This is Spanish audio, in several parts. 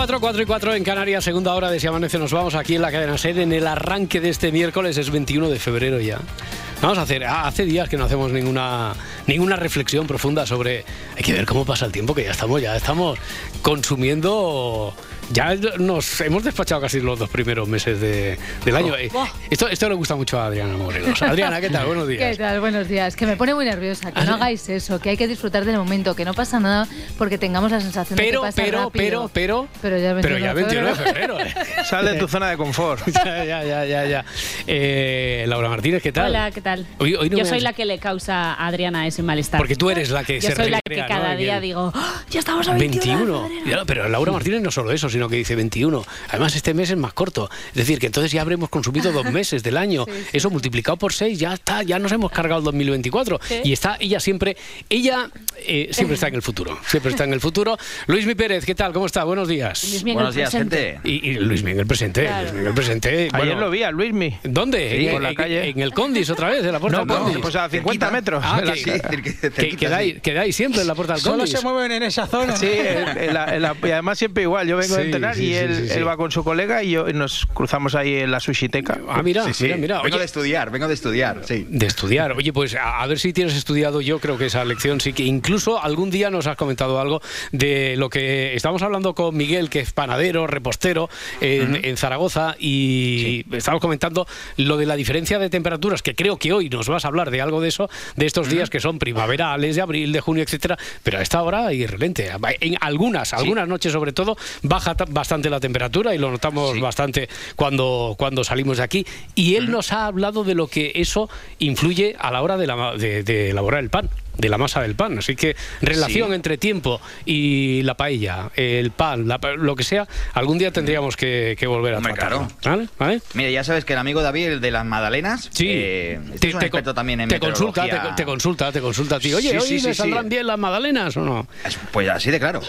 4, 4 y 4 en Canarias, segunda hora de Si Amanece. Nos vamos aquí en la cadena sede en el arranque de este miércoles, es 21 de febrero ya. Vamos a hacer, ah, hace días que no hacemos ninguna, ninguna reflexión profunda sobre, hay que ver cómo pasa el tiempo, que ya estamos, ya estamos consumiendo ya nos hemos despachado casi los dos primeros meses de, del año. Oh, Esto, esto le gusta mucho a Adriana Morelos. Adriana, ¿qué tal? Buenos días. ¿Qué tal? Buenos días. Que me pone muy nerviosa, que no hagáis eso, que hay que disfrutar del momento, que no pasa nada porque tengamos la sensación de que Pero, pasa pero, rápido. pero, pero, Pero ya 21 pero ya de 21 de febrero. ¿eh? Sal de tu zona de confort. ya, ya, ya, ya, ya. Eh, Laura Martínez, ¿qué tal? Hola, ¿qué tal? Hoy- hoy no Yo soy has- la que le causa a Adriana ese malestar. Porque tú eres la que Yo se soy la que cada ¿no? día digo, "Ah, ya estamos a 21. 21. Ya, pero Laura Martínez no solo eso, sino que dice 21. Además, este mes es más corto. Es decir, que entonces ya habremos consumido dos meses del año. Eso multiplicado por seis, ya está, ya nos hemos cargado el 2024. Sí. Y está ella siempre, ella eh, siempre está en el futuro. Siempre está en el futuro. Luis Mi Pérez, ¿qué tal? ¿Cómo está? Buenos días. Luis Miguel Buenos días, presente. gente. Y, y Luis Miguel presente, Claro. Luis Miguel presente. Ayer bueno, lo vi a Luismi. ¿Dónde? Sí, en, por la en- calle. en el Condis otra vez, en la puerta No, del no, Condis. pues a 50 Cerquita. metros. Ah, que- Sí, que, quedáis, siempre en la puerta del Solo Condis. se mueven en esa zona. Sí, en- en la- en la- y además siempre igual. Yo vengo Sí, entrenar sí, y sí, él, sí, sí. él va con su colega y yo y nos cruzamos ahí en la sushiteca. Ah, mira, Sí, sí. mira, mira. Vengo Oye, de estudiar, vengo de estudiar, sí. De estudiar. Oye, pues a, a ver si tienes estudiado. Yo creo que esa lección sí que incluso algún día nos has comentado algo de lo que estamos hablando con Miguel, que es panadero, repostero en, en Zaragoza, y estamos comentando lo de la diferencia de temperaturas, que creo que hoy nos vas a hablar de algo de eso, de estos días que son primaverales, de abril, de junio, etcétera, pero a esta hora irrelente. En algunas, algunas noches sobre todo, baja ta- bastante la temperatura y lo notamos Sí. bastante cuando, cuando salimos de aquí. Y él nos ha hablado de lo que eso influye a la hora de, la de- de elaborar el pan, de la masa del pan. Así que relación Sí. entre tiempo y la paella, el pan, la lo que sea, algún día tendríamos que, que volver a tratarlo. claro. ¿Vale? ¿Vale? Mira, ya sabes que el amigo David, el de las magdalenas, Sí, eh, este es un co- también en te consulta, te, te consulta, te consulta a ti. Oye, Sí, hoy sí, me saldrán bien las magdalenas o no? Es- Pues así de claro.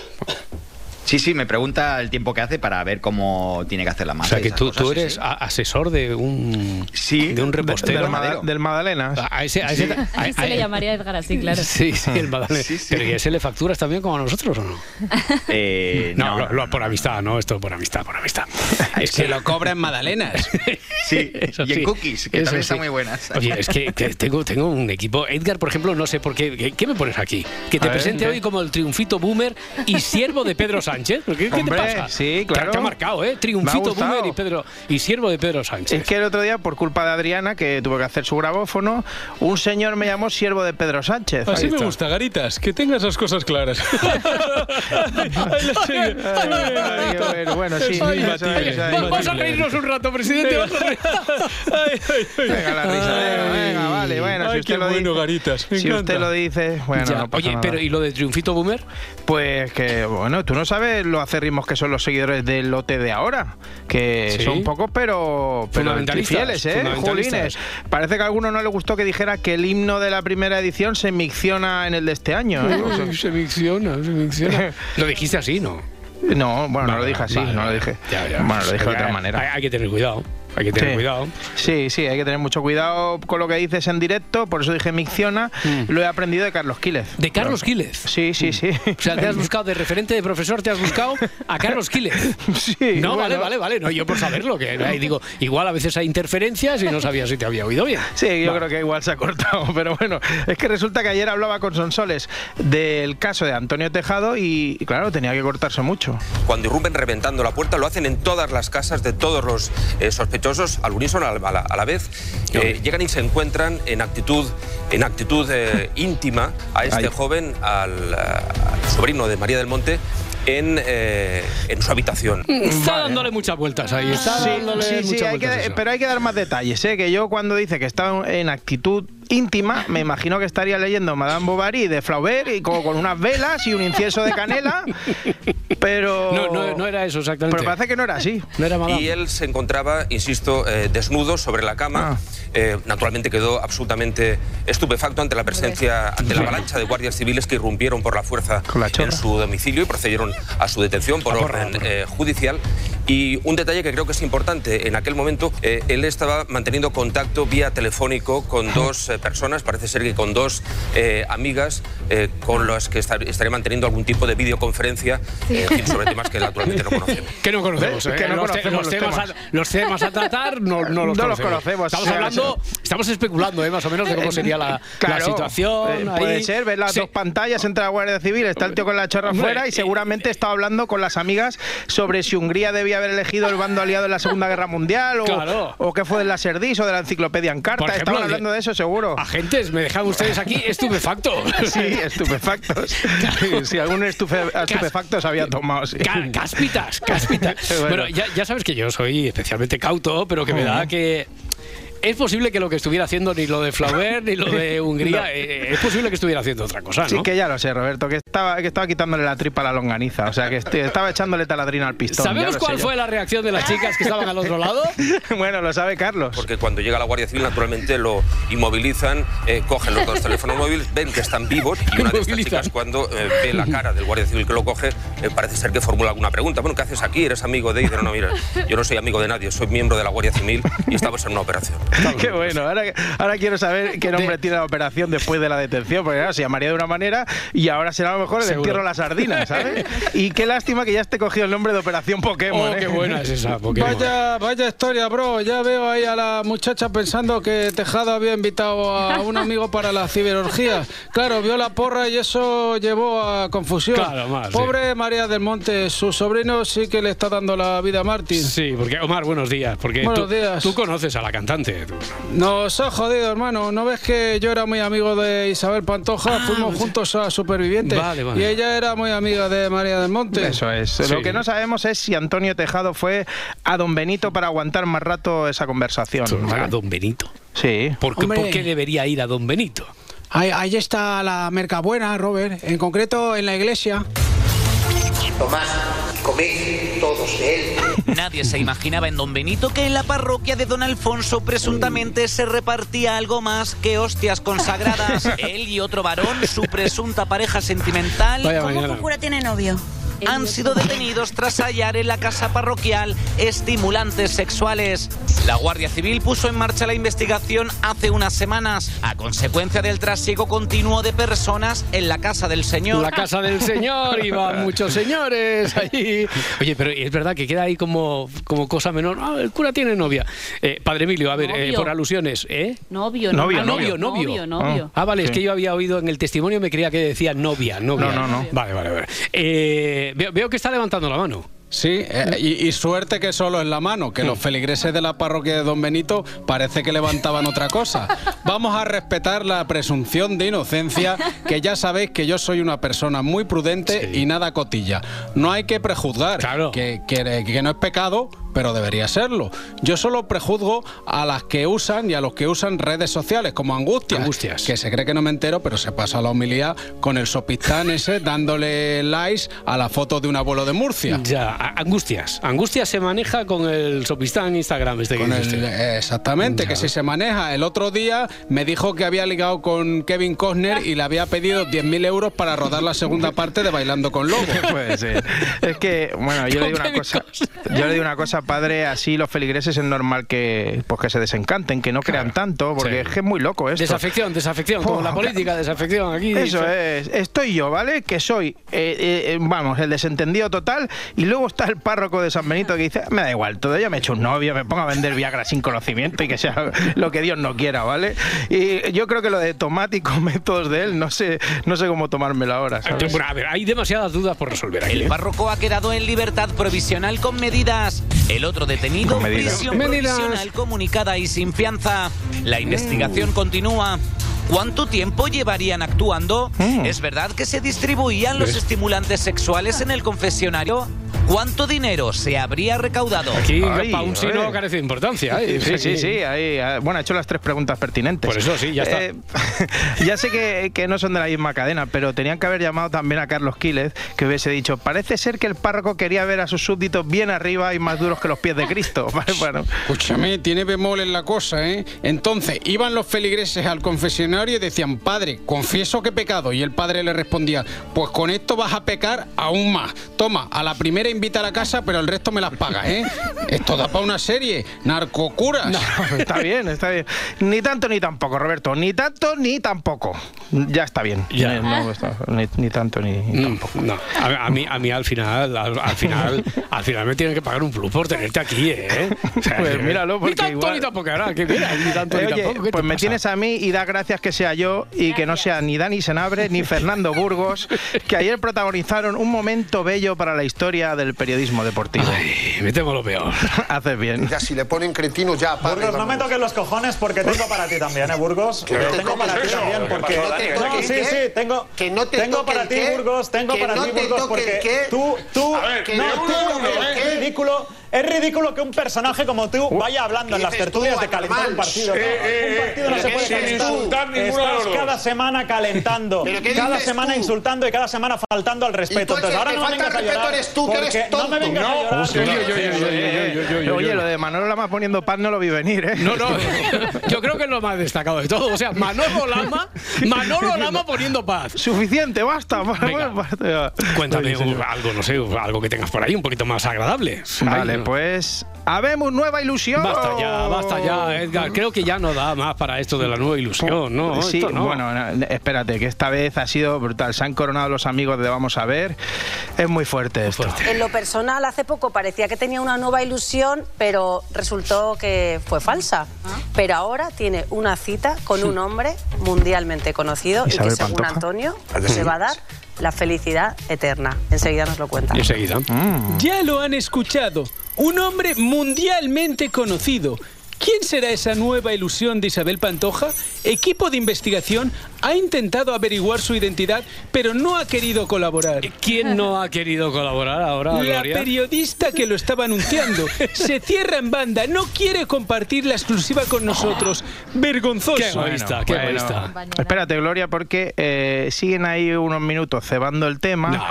Sí, sí, me pregunta el tiempo que hace para ver cómo tiene que hacer la O masa. sea, y que tú, cosas, tú sí, eres sí. asesor de un, Sí, de un repostero. del, del Magdalenas. A- a ese- a ese- a- Ahí se a- le llamaría Edgar así, claro. Sí, sí, el Magdalena. Sí, sí. Pero ¿y ese le facturas también como a nosotros o no? Eh, No, lo- lo- por amistad, no, esto por amistad, por amistad. Es que lo cobra en magdalenas. Sí, Eso y en sí, cookies, que eso también sí. están muy buenas. Oye, es que, que tengo, tengo un equipo. Edgar, por ejemplo, no sé por qué. ¿Qué, qué me pones aquí? Que te ver, presente hoy como el triunfito boomer y siervo de Pedro Sánchez. ¿Qué, qué te Hombre, pasa? sí, claro. Te, ha marcado, ¿eh? Triunfito boomer y, Pedro, y siervo de Pedro Sánchez. Es que el otro día, por culpa de Adriana, que tuvo que hacer su grabófono, un señor me llamó siervo de Pedro Sánchez. Así me gusta, Garitas, que tengas las cosas claras. Bueno, sí. Vamos a reírnos un rato, presidente. Venga, la risa, venga, venga, vale, bueno, si usted qué lo bueno, dice. Garitas. Me Si encanta. usted lo dice, bueno, Ya, no pasa Oye, nada. pero ¿y lo de triunfito boomer? Pues que, bueno, tú no sabes lo acérrimos que son los seguidores del lote de ahora. Que Sí. son pocos, pero, pero fieles, ¿eh? Julines. Parece que a alguno no le gustó que dijera que el himno de la primera edición se micciona en el de este año. ¿eh? O sea, Uy, se micciona, se micciona. Lo dijiste así, ¿no? no, bueno, no lo dije así, vale, no lo dije. Ya, ya. Bueno, lo dije de otra manera. Hay, hay que tener cuidado. Hay que tener Sí. cuidado. Sí, sí, hay que tener mucho cuidado con lo que dices en directo, por eso dije micciona. Mm. Lo he aprendido de Carlos Quílez. De Carlos Quílez. Sí, sí, sí. O sea, te has buscado de referente de profesor, te has buscado a Carlos Quílez. Sí, No, vale, bueno. vale, vale. No, yo por saberlo, que ahí digo, igual a veces hay interferencias y no sabía si te había oído bien. Sí, yo Va. creo que igual se ha cortado, pero bueno, es que resulta que ayer hablaba con Sonsoles del caso de Antonio Tejado y, y claro, tenía que cortarse mucho. Cuando irrumpen reventando la puerta, lo hacen en todas las casas de todos los eh, sospechosos al unísono, a la, a vez. Eh, llegan y se encuentran en actitud, en actitud eh, íntima a este Ay. joven, al, eh, al sobrino de María del Monte, en, eh, en su habitación. Está dándole muchas vueltas ahí. Está Sí, dándole sí, sí, muchas hay que- vueltas pero hay que dar más detalles, ¿eh? que yo cuando dice que estaba en actitud íntima, me imagino que estaría leyendo Madame Bovary de Flaubert y como con unas velas y un incienso de canela, pero... No, no, no era eso exactamente. Pero parece que no era así. No era Madame. Y él se encontraba, insisto, eh, desnudo sobre la cama. Ah. Eh, naturalmente quedó absolutamente estupefacto ante la presencia, ante la avalancha de guardias civiles que irrumpieron por la fuerza Con la en su domicilio y procedieron a su detención por orden eh, judicial. Y un detalle que creo que es importante, en aquel momento eh, él estaba manteniendo contacto vía telefónico con dos eh, personas, parece ser que con dos eh, amigas eh, con las que estar- estaría manteniendo algún tipo de videoconferencia eh, en fin, sobre temas que naturalmente no conocemos. Que no conocemos. ¿eh? Que no los, te- conocemos los los temas temas. A, los temas a tratar no, no los No los conocemos. conocemos, Estamos sí, hablando, estamos especulando, ¿eh? más o menos, de cómo sería la, la Claro, situación. eh, ahí. puede ser, ver las Sí. dos pantallas entre la Guardia Civil, está el tío con la chorra afuera y seguramente estaba hablando con las amigas sobre si Hungría debía haber elegido el bando aliado en la Segunda Guerra Mundial o, Claro. o qué fue del Laserdis o de la enciclopedia en carta. Por ejemplo, Estaban hablando de eso seguro. Agentes, me dejan ustedes aquí estupefactos. Sí, estupefactos. Sí, algún estufe- estupefacto se había tomado. sí. Cáspitas, cáspitas. Bueno, ya, ya sabes que yo soy especialmente cauto, pero que me da que. Es posible que lo que estuviera haciendo ni lo de Flaubert ni lo de Hungría, eh, es posible que estuviera haciendo otra cosa, ¿no? Sí, que ya lo sé, Roberto, que estaba, que estaba quitándole la tripa a la longaniza. O sea, que estaba echándole taladrina al pistón. ¿Sabemos cuál yo. fue la reacción de las chicas que estaban al otro lado? bueno, lo sabe Carlos. Porque cuando llega la Guardia Civil, naturalmente lo inmovilizan, eh, cogen los dos teléfonos móviles, ven que están vivos y una de estas chicas, cuando eh, ve la cara del Guardia Civil que lo coge, eh, parece ser que formula alguna pregunta. Bueno, ¿qué haces aquí? ¿Eres amigo de? Y dice, no, no, mira, yo no soy amigo de nadie, soy miembro de la Guardia Civil y estamos en una operación. Qué bueno, ahora, ahora quiero saber qué nombre tiene la operación después de la detención, porque claro, se llamaría de una manera y ahora será a lo mejor el Seguro. entierro de las sardinas, ¿sabes? Y qué lástima que ya esté cogido el nombre de Operación Pokémon. Oh, ¿eh? qué buena es esa Pokémon. Vaya, vaya historia, bro. Ya veo ahí a la muchacha pensando que Tejado había invitado a un amigo para la ciberorgía. Claro, vio la porra y eso llevó a confusión. Claro, sí. Pobre María del Monte, su sobrino sí que le está dando la vida a Martín. Sí, porque Omar, buenos días, porque Buenos tú, días. tú conoces a la cantante. Nos ha jodido, hermano. ¿No ves que yo era muy amigo de Isabel Pantoja? Fuimos juntos a Supervivientes. Ah, Vale, vale. Y ella era muy amiga de María del Monte. Eso es. Sí. Lo que no sabemos es si Antonio Tejado fue a Don Benito para aguantar más rato esa conversación. A. Don Benito. Sí. ¿Por qué, por qué debería ir a Don Benito? Ahí, ahí está la mercabuena, Robert. En concreto, en la iglesia. Tomás, comed todos de él. Nadie se imaginaba en Don Benito que en la parroquia de Don Alfonso presuntamente se repartía algo más que hostias consagradas. Él y otro varón, su presunta pareja sentimental, Vaya ¿Cómo que mañana. un cura tiene novio? Han sido detenidos tras hallar en la casa parroquial estimulantes sexuales. La Guardia Civil puso en marcha la investigación hace unas semanas a consecuencia del trasiego continuo de personas en la casa del señor. La casa del señor, iban muchos señores allí. Oye, pero es verdad que queda ahí como, como cosa menor. Ah, el cura tiene novia. Eh, padre Emilio, a ver, eh, por alusiones, ¿eh? Novio, Novio, Ah, novio, novio. Novio, novio. Ah, vale, es que yo había oído en el testimonio, me creía que decía novia, novia. No, no, no. Vale, vale, vale. Eh, veo, veo que está levantando la mano. Sí, eh, y, y suerte que solo en la mano, que los feligreses de la parroquia de Don Benito parece que levantaban otra cosa. Vamos a respetar la presunción de inocencia, que ya sabéis que yo soy una persona muy prudente Sí. y nada cotilla. No hay que prejuzgar, Claro. que, que- que no es pecado, pero debería serlo. Yo solo prejuzgo a las que usan y a los que usan redes sociales, como Angustias, Angustias. que se cree que no me entero, pero se pasa la homilía con el sopistán ese dándole likes a la foto de un abuelo de Murcia. Ya, Angustias. Angustias se maneja con el sopistán Instagram este que Con dice el- usted. exactamente, que si se maneja. El otro día me dijo que había ligado con Kevin Costner y le había pedido 10.000 euros para rodar la segunda parte de Bailando con Lobos. Puede ser. Es que, bueno, yo le digo una cosa. Yo le digo una cosa, padre, así los feligreses es normal que pues que se desencanten, que no crean tanto, porque Sí. es que es muy loco esto. Desafección, desafección, como Oh, la política, desafección aquí. Eso es, estoy yo, ¿vale? Que soy, eh, eh, vamos, el desentendido total, y luego está el párroco de San Benito que dice, me da igual, todo yo me he hecho un novio, me pongo a vender Viagra sin conocimiento y que sea lo que Dios no quiera, ¿vale? Y yo creo que lo de tomate y métodos de él, no sé, no sé cómo tomármelo ahora, ¿sabes? Bueno, a ver, hay demasiadas dudas por resolver aquí. El ¿eh? párroco ha quedado en libertad provisional con medidas. El otro detenido, Con medidas. prisión Medidas. provisional comunicada y sin fianza. La investigación continúa. ¿Cuánto tiempo llevarían actuando? Mm. ¿Es verdad que se distribuían los estimulantes sexuales en el confesionario? ¿Cuánto dinero se habría recaudado? Aquí Ay, para un sí no carece de importancia. ¿eh? Sí, sí, sí. ahí, ah, bueno, ha hecho las tres preguntas pertinentes. Por eso sí, ya está. Eh, ya sé que, que no son de la misma cadena, pero tenían que haber llamado también a Carlos Quílez, que hubiese dicho, parece ser que el párroco quería ver a sus súbditos bien arriba y más duros que los pies de Cristo. Bueno, Escúchame, tiene bemol en la cosa, ¿eh? Entonces, iban los feligreses al confesionario y decían, Padre, confieso que he pecado. Y el padre le respondía, pues con esto vas a pecar aún más. Toma, a la primera invita a la casa, pero el resto me las pagas, ¿eh? Esto da para una serie. Narcocuras. no, está bien, está bien. Ni tanto ni tampoco, Roberto. Ni tanto ni tampoco. Ya está bien. Ya. Eh, no, está- ni, ni tanto ni, ni tampoco. No, a, a mí, a mí al final, al, al final, al final me tienen que pagar un plus por tenerte aquí, ¿eh? O sea, Pues míralo, porque ni tanto igual- ni tampoco, ahora, que mira, ni tanto Eh, ni oye, tampoco. ¿qué pues te me pasa? tienes a mí y da gracias que sea yo y que no sea ni Dani Senabre ni Fernando Burgos, que ayer protagonizaron un momento bello para la historia del periodismo deportivo. Ay, me temo lo peor. Haces bien. Ya si le ponen cretino ya, padre. Burgos, no me toques los cojones porque tengo para ti también, ¿eh, Burgos? Que no te tengo para ti también que porque... no te No, toque sí, sí, qué, tengo, que no te tengo para ti, qué, Burgos, tengo para ti, Burgos, porque qué. tú, tú, A ver, que no, tú, ridículo, es ridículo que un personaje como tú vaya hablando en ¿qué las tertulias tú, de calentar un partido. Eh, No, eh, un partido no se ¿qué puede calentar. Estás cada semana calentando, ¿Pero qué cada semana tú? insultando y cada semana faltando al respeto. Entonces, ahora no me falta vengas a al respeto llorar eres tú, que eres porque no me vengas a llorar. oye, lo de Manolo Lama poniendo paz no lo vi venir, ¿eh? No, no, yo creo que es lo más destacado de todo. O sea, Manolo Lama, Manolo Lama poniendo paz. Suficiente, basta. Venga. Cuéntame Oye, un- algo, no sé, algo que tengas por ahí un poquito más agradable. Vale, pues habemos nueva ilusión. Basta ya, basta ya, Edgar. Creo que ya no da más para esto de la nueva ilusión, ¿no? Sí, Esto no. bueno, no, espérate, que esta vez ha sido brutal. Se han coronado los amigos de Vamos a ver. Es muy fuerte esto. En lo personal, hace poco parecía que tenía una nueva ilusión, pero resultó que fue falsa. Pero ahora tiene una cita con un hombre mundialmente conocido y que, según Pantoja. Antonio, se va a dar la felicidad eterna. Enseguida nos lo cuenta. Enseguida. Ya lo han escuchado. Un hombre mundialmente conocido. ¿Quién será esa nueva ilusión de Isabel Pantoja? Equipo de investigación ha intentado averiguar su identidad, pero no ha querido colaborar. ¿Quién no ha querido colaborar ahora, La Gloria? periodista que lo estaba anunciando se cierra en banda, no quiere compartir la exclusiva con nosotros. Vergonzoso. Qué egoísta, qué egoísta. Espérate, Gloria, porque eh, siguen ahí unos minutos cebando el tema.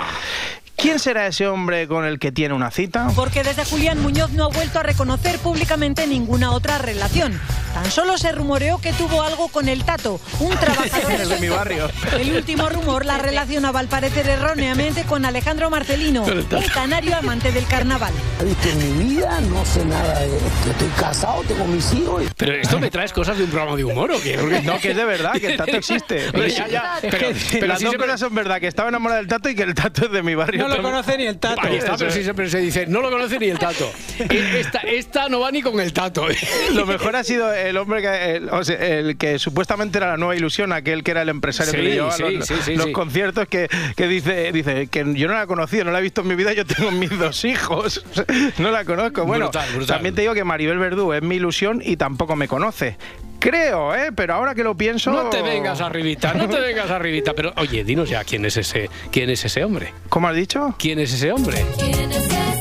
¿Quién será ese hombre con el que tiene una cita? Porque desde Julián Muñoz no ha vuelto a reconocer públicamente ninguna otra relación. Tan solo se rumoreó que tuvo algo con el Tato, un trabajador El de mi barrio. El último rumor la relacionaba al parecer erróneamente con Alejandro Marcelino, Con el Tato. un canario amante del carnaval. visto en mi vida, no sé nada de esto. Estoy casado, tengo mis hijos. Pero esto me traes cosas de un programa de humor o qué? Porque- No, que es de verdad, que el tato existe. Pero ya, ya, Es pero- pero las sí dos cosas son verdad, que estaba enamorada del tato y que el tato es de mi barrio. No lo Pero- conoce ni el tato. Ahí está, pero sí siempre se dice, no lo conoce ni el tato. E- Esta, esta no va ni con el tato. Lo mejor ha sido el hombre que, el, o sea, el que supuestamente era la nueva ilusión, aquel que era el empresario que le llevaba sí, los, sí, sí, los sí. conciertos, que, que dice, dice que yo no la he conocido, no la he visto en mi vida, yo tengo mis dos hijos, no la conozco. Bueno, Brutal, brutal. también te digo que Maribel Verdú es mi ilusión y tampoco me conoce. Creo, ¿eh? Pero ahora que lo pienso... No te vengas arribita, no te vengas arribita. Pero oye, dinos ya quién es ese, quién es ese hombre. ¿Cómo has dicho? ¿Quién es ese hombre?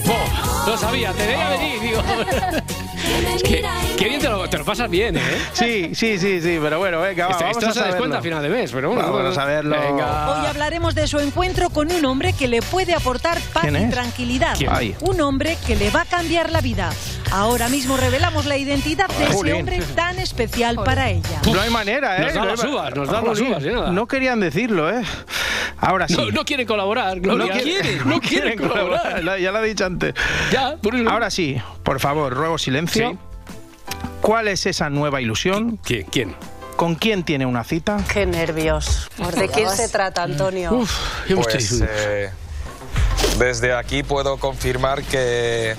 Oh, lo sabía, te veía venir, digo. Es que, qué bien te lo, te lo pasas bien, ¿eh? Sí, sí, sí, sí, pero bueno, venga, va, Esto, vamos esto a se descuenta a final de mes, pero bueno. Vamos a saberlo. Venga. Hoy hablaremos de su encuentro con un hombre que le puede aportar paz ¿Quién y tranquilidad. ¿Quién? Un hombre que le va a cambiar la vida. Ahora mismo revelamos la identidad de ese hombre tan especial para ella. No hay manera, ¿eh? Nos da No hay las uvas, nos da las uvas, y nada. No querían decirlo, ¿eh? Ahora sí. No, no quiere colaborar, Gloria. No quieren, no quieren colaborar. La- Ya lo he dicho antes. Ya, por eso. Ahora sí, por favor, ruego silencio. Sí. ¿Cuál es esa nueva ilusión? ¿Quién? ¿Quién? ¿Con quién tiene una cita? Qué nervios. ¿De quién se trata, Antonio? Uf, Pues eh, desde aquí puedo confirmar que,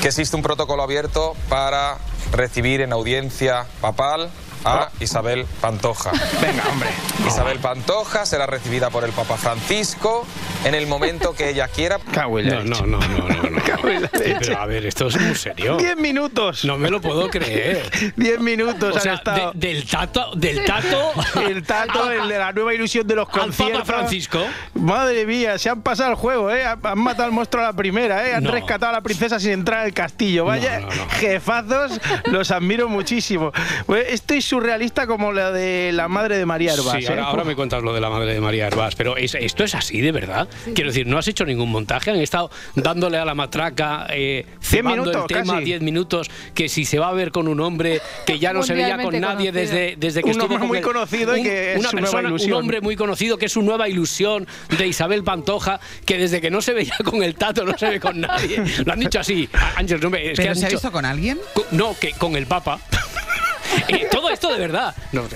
que existe un protocolo abierto para recibir en audiencia papal a Isabel Pantoja. Venga, hombre. Isabel Pantoja será recibida por el Papa Francisco en el momento que ella quiera. No, no, no, no, no. no. Pero a ver, esto es muy serio. Diez minutos. No me lo puedo creer. Diez minutos O han sea, estado. de- del tato, del tato, El tato, el de la nueva ilusión de los al conciertos. Papa Francisco. Madre mía, se han pasado el juego, ¿eh? Han han matado al monstruo a la primera, ¿eh? Han No. rescatado a la princesa sin entrar al castillo. Vaya, jefazos, los admiro muchísimo. Pues estoy surrealista como la de la madre de María Herbás. Sí, ¿eh? ahora, ahora me cuentas lo de la madre de María Herbás, pero es- esto es así, de verdad. Quiero decir, no has hecho ningún montaje, han estado dándole a la matraca, eh, cebando minutos, el tema casi. 10 minutos, que si se va a ver con un hombre que ya no se veía con nadie conocido. desde, desde que Un estuvo hombre con muy el- conocido y que es una su nueva ilusión. Un hombre muy conocido que es su nueva ilusión de Isabel Pantoja, que desde que no se veía con el tato no se ve con nadie. Lo han dicho así. Ángel, no me- es que ¿Pero han se ha visto con alguien? No, que con el Papa. Todo esto de verdad. No, eh,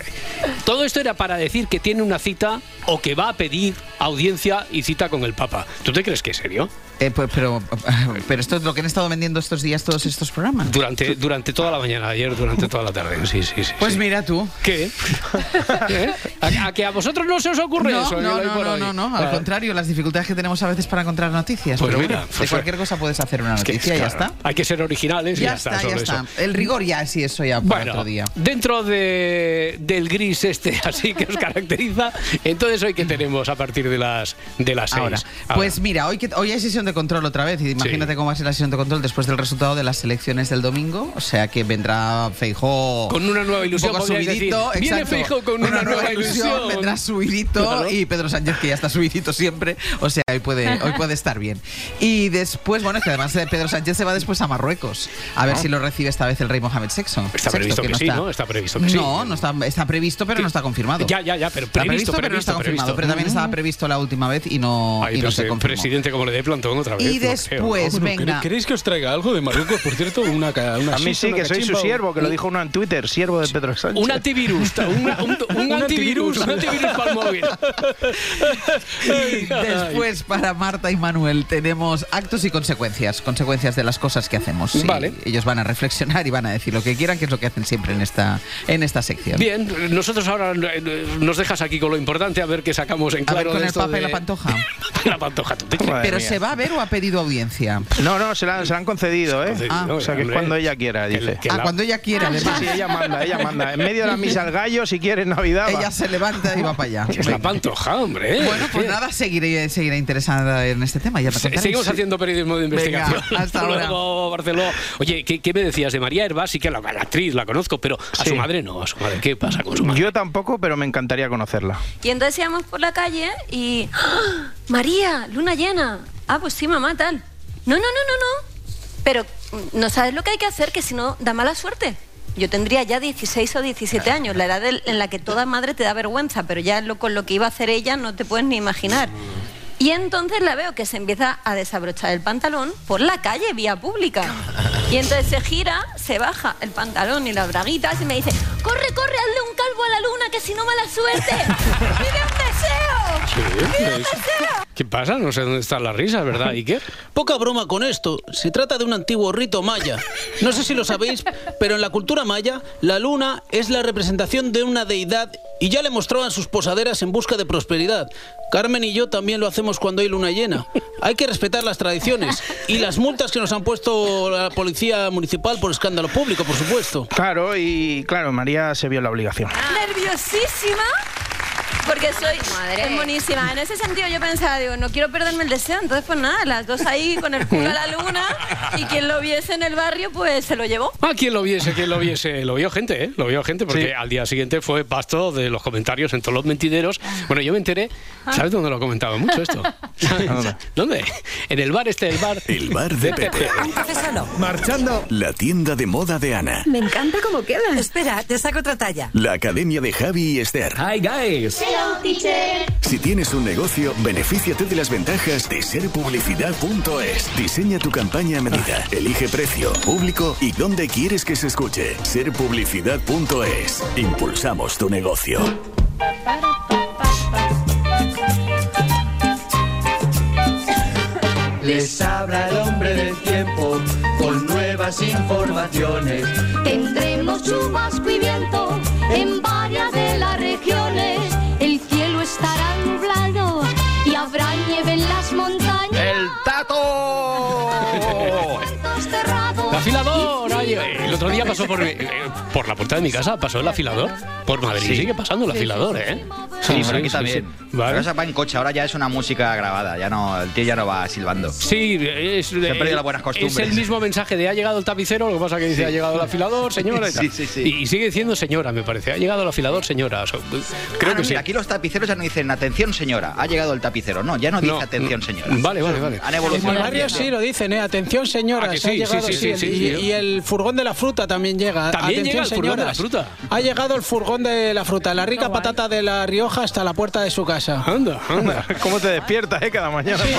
todo esto era para decir que tiene una cita o que va a pedir audiencia y cita con el Papa. ¿Tú te crees que es serio? Eh, pues, pero, pero esto es lo que han estado vendiendo estos días todos estos programas. Durante, durante toda la mañana, ayer, durante toda la tarde. Sí, sí, sí. Pues sí. mira tú. ¿Qué? ¿Eh? ¿A, a que a vosotros no se os ocurre No, eso? no, no, no, no, no, al contrario, las dificultades que tenemos a veces para encontrar noticias. Pues pero mira, bueno, de pues, cualquier cosa puedes hacer una Es que, noticia y ya claro, está. Hay que ser originales y Ya ya, está, solo ya eso. está. El rigor ya sí, eso ya para Bueno, otro día. dentro de, del gris este así que os caracteriza, entonces hoy que tenemos a partir de las de las seis. Ahora, Ahora. pues mira, hoy, que, hoy hay sesión de control otra vez y imagínate cómo va a ser la sesión de control después del resultado de las elecciones del domingo, o sea que vendrá Feijó Con una nueva ilusión, un poco podríais subidito, decir. Viene exacto, Feijóo con una nueva ilusión. vendrá subidito Claro. y Pedro Sánchez que ya está subidito siempre, o sea, hoy puede, hoy puede estar bien. Y después, bueno, es que además de Pedro Sánchez se va después a Marruecos, a ver Ah. si lo recibe esta vez el rey Mohamed VI. Está Sexto, previsto que, sí, ¿no? Está previsto que sí. No, no está, está previsto, pero no está confirmado. Ya, ya, ya, pero Está previsto, previsto, pero no está previsto, confirmado. Pero también estaba previsto la última vez y no, Ay, y no se confirmó. presidente como le dé plantón otra vez. Y no creo. después, Bueno, venga. ¿quere- ¿Queréis que os traiga algo de Marruecos, por cierto? Una, una A mí sí, que soy su siervo, que lo dijo uno en Twitter, siervo de Pedro Sánchez. Un antivirus, una- un, un antivirus, un antivirus para el móvil. Y después para Marta y Manuel tenemos actos y consecuencias, consecuencias de las cosas que hacemos. Vale. ellos van a reflexionar y van a decir lo que quieran, que es lo que hacen siempre en esta, en esta sección. Bien, nosotros ahora eh, nos dejas aquí con lo importante, a ver qué sacamos en A ver claro con de el esto Papa y de- la Pantoja. la pantoja, ¿tú te? Pero se va a ver o ha pedido audiencia. No, no, se la, se la han concedido, ¿eh? Concedido, o sea, que es cuando ella quiera, dice. que Ah, la- cuando ella quiera, Sí, además. sí, ella manda, ella manda. En medio de la misa al gallo, si quieres Navidad. va. Ella se levanta y va para allá. Es la pantoja, hombre. Bueno, pues nada, seguiré, seguiré interesada en este tema. Ya me Se- contaréis. Seguimos haciendo periodismo de Venga, investigación. hasta ahora. Luego, Barceló. Oye, ¿qué, qué me decías de María Herbás? Sí que la, la actriz la conozco, pero a Sí. su madre no. A su madre, ¿qué pasa con su madre? Yo tampoco, pero me encantaría conocerla. Y entonces íbamos por la calle y... ¡Ah! María, luna llena. Ah, pues sí, mamá, tal. No, no, no, no, no. Pero mm, no sabes lo que hay que hacer, que si no, da mala suerte. Yo tendría ya 16 o 17 años, la edad en la que toda madre te da vergüenza, pero ya lo, con lo que iba a hacer ella no te puedes ni imaginar. Y entonces la veo que se empieza a desabrochar el pantalón por la calle, vía pública. Y entonces se gira, se baja el pantalón y las braguitas y me dice, corre, corre, hazle un calvo a la luna, que si no mala suerte. ¿Qué pasa? No sé dónde están las risas, ¿verdad, Iker? Poca broma con esto. Se trata de un antiguo rito maya. No sé si lo sabéis, pero en la cultura maya, la luna es la representación de una deidad y ya le mostraban sus posaderas en busca de prosperidad. Carmen y yo también lo hacemos cuando hay luna llena. Hay que respetar las tradiciones y las multas que nos han puesto la policía municipal por escándalo público, por supuesto. Claro, y claro, María se vio la obligación. nerviosísima porque soy es buenísima. En ese sentido yo pensaba, digo, no quiero perderme el deseo, entonces pues nada, las dos ahí con el culo a la luna y quien lo viese en el barrio pues se lo llevó. Ah, quien lo viese, quien lo viese. Lo vio gente, ¿eh? Lo vio gente porque Sí. al día siguiente fue pasto de los comentarios en todos los mentideros. Bueno, yo me enteré, ¿sabes dónde lo comentaba mucho esto? ¿Dónde? ¿Dónde? En el bar este, el bar. El bar de Pepe. Marchando. La tienda de moda de Ana. Me encanta cómo queda. Espera, te saco otra talla. La academia de Javi y Esther. Hi, guys. Hello, teacher. Si tienes un negocio, benefíciate de las ventajas de serpublicidad.es. Diseña tu campaña a medida. Elige precio, público y dónde quieres que se escuche. Serpublicidad.es. Impulsamos tu negocio. Les habla el hombre del tiempo con nuevas informaciones. Tendremos chubasco y viento en Obvio. afilador. El otro día pasó por, eh, por la puerta de mi casa, pasó el afilador. Por Madrid Sí. sigue pasando el afilador, sí, ¿eh? Sí, por aquí también. Vale. Pero esa va en coche, ahora ya es una música grabada, ya no, el tío ya no va silbando. Sí, es, Se han perdido las buenas es costumbres. el mismo mensaje de ha llegado el tapicero, lo que pasa que dice Sí. ha llegado el afilador, señora. y tal. Sí, sí, sí. Y, y sigue diciendo señora, me parece. Ha llegado el afilador, señora. O sea, creo Ah, que no, sí. mira, aquí los tapiceros ya no dicen atención señora, ha llegado el tapicero. No, ya no dice No, atención señora. Vale, vale, vale. Han En evolucionado. barrio sí lo dicen, ¿eh? Atención, señora, Ah, que se ha sí, llegado, sí, sí, sí, sí, el- sí, y, el furgón de la fruta también llega. También Atención, llega el furgón de la fruta. Ha llegado el furgón de la fruta, la rica patata de la Rioja hasta la puerta de su casa. Anda, anda. ¿Cómo te despiertas, eh, cada mañana?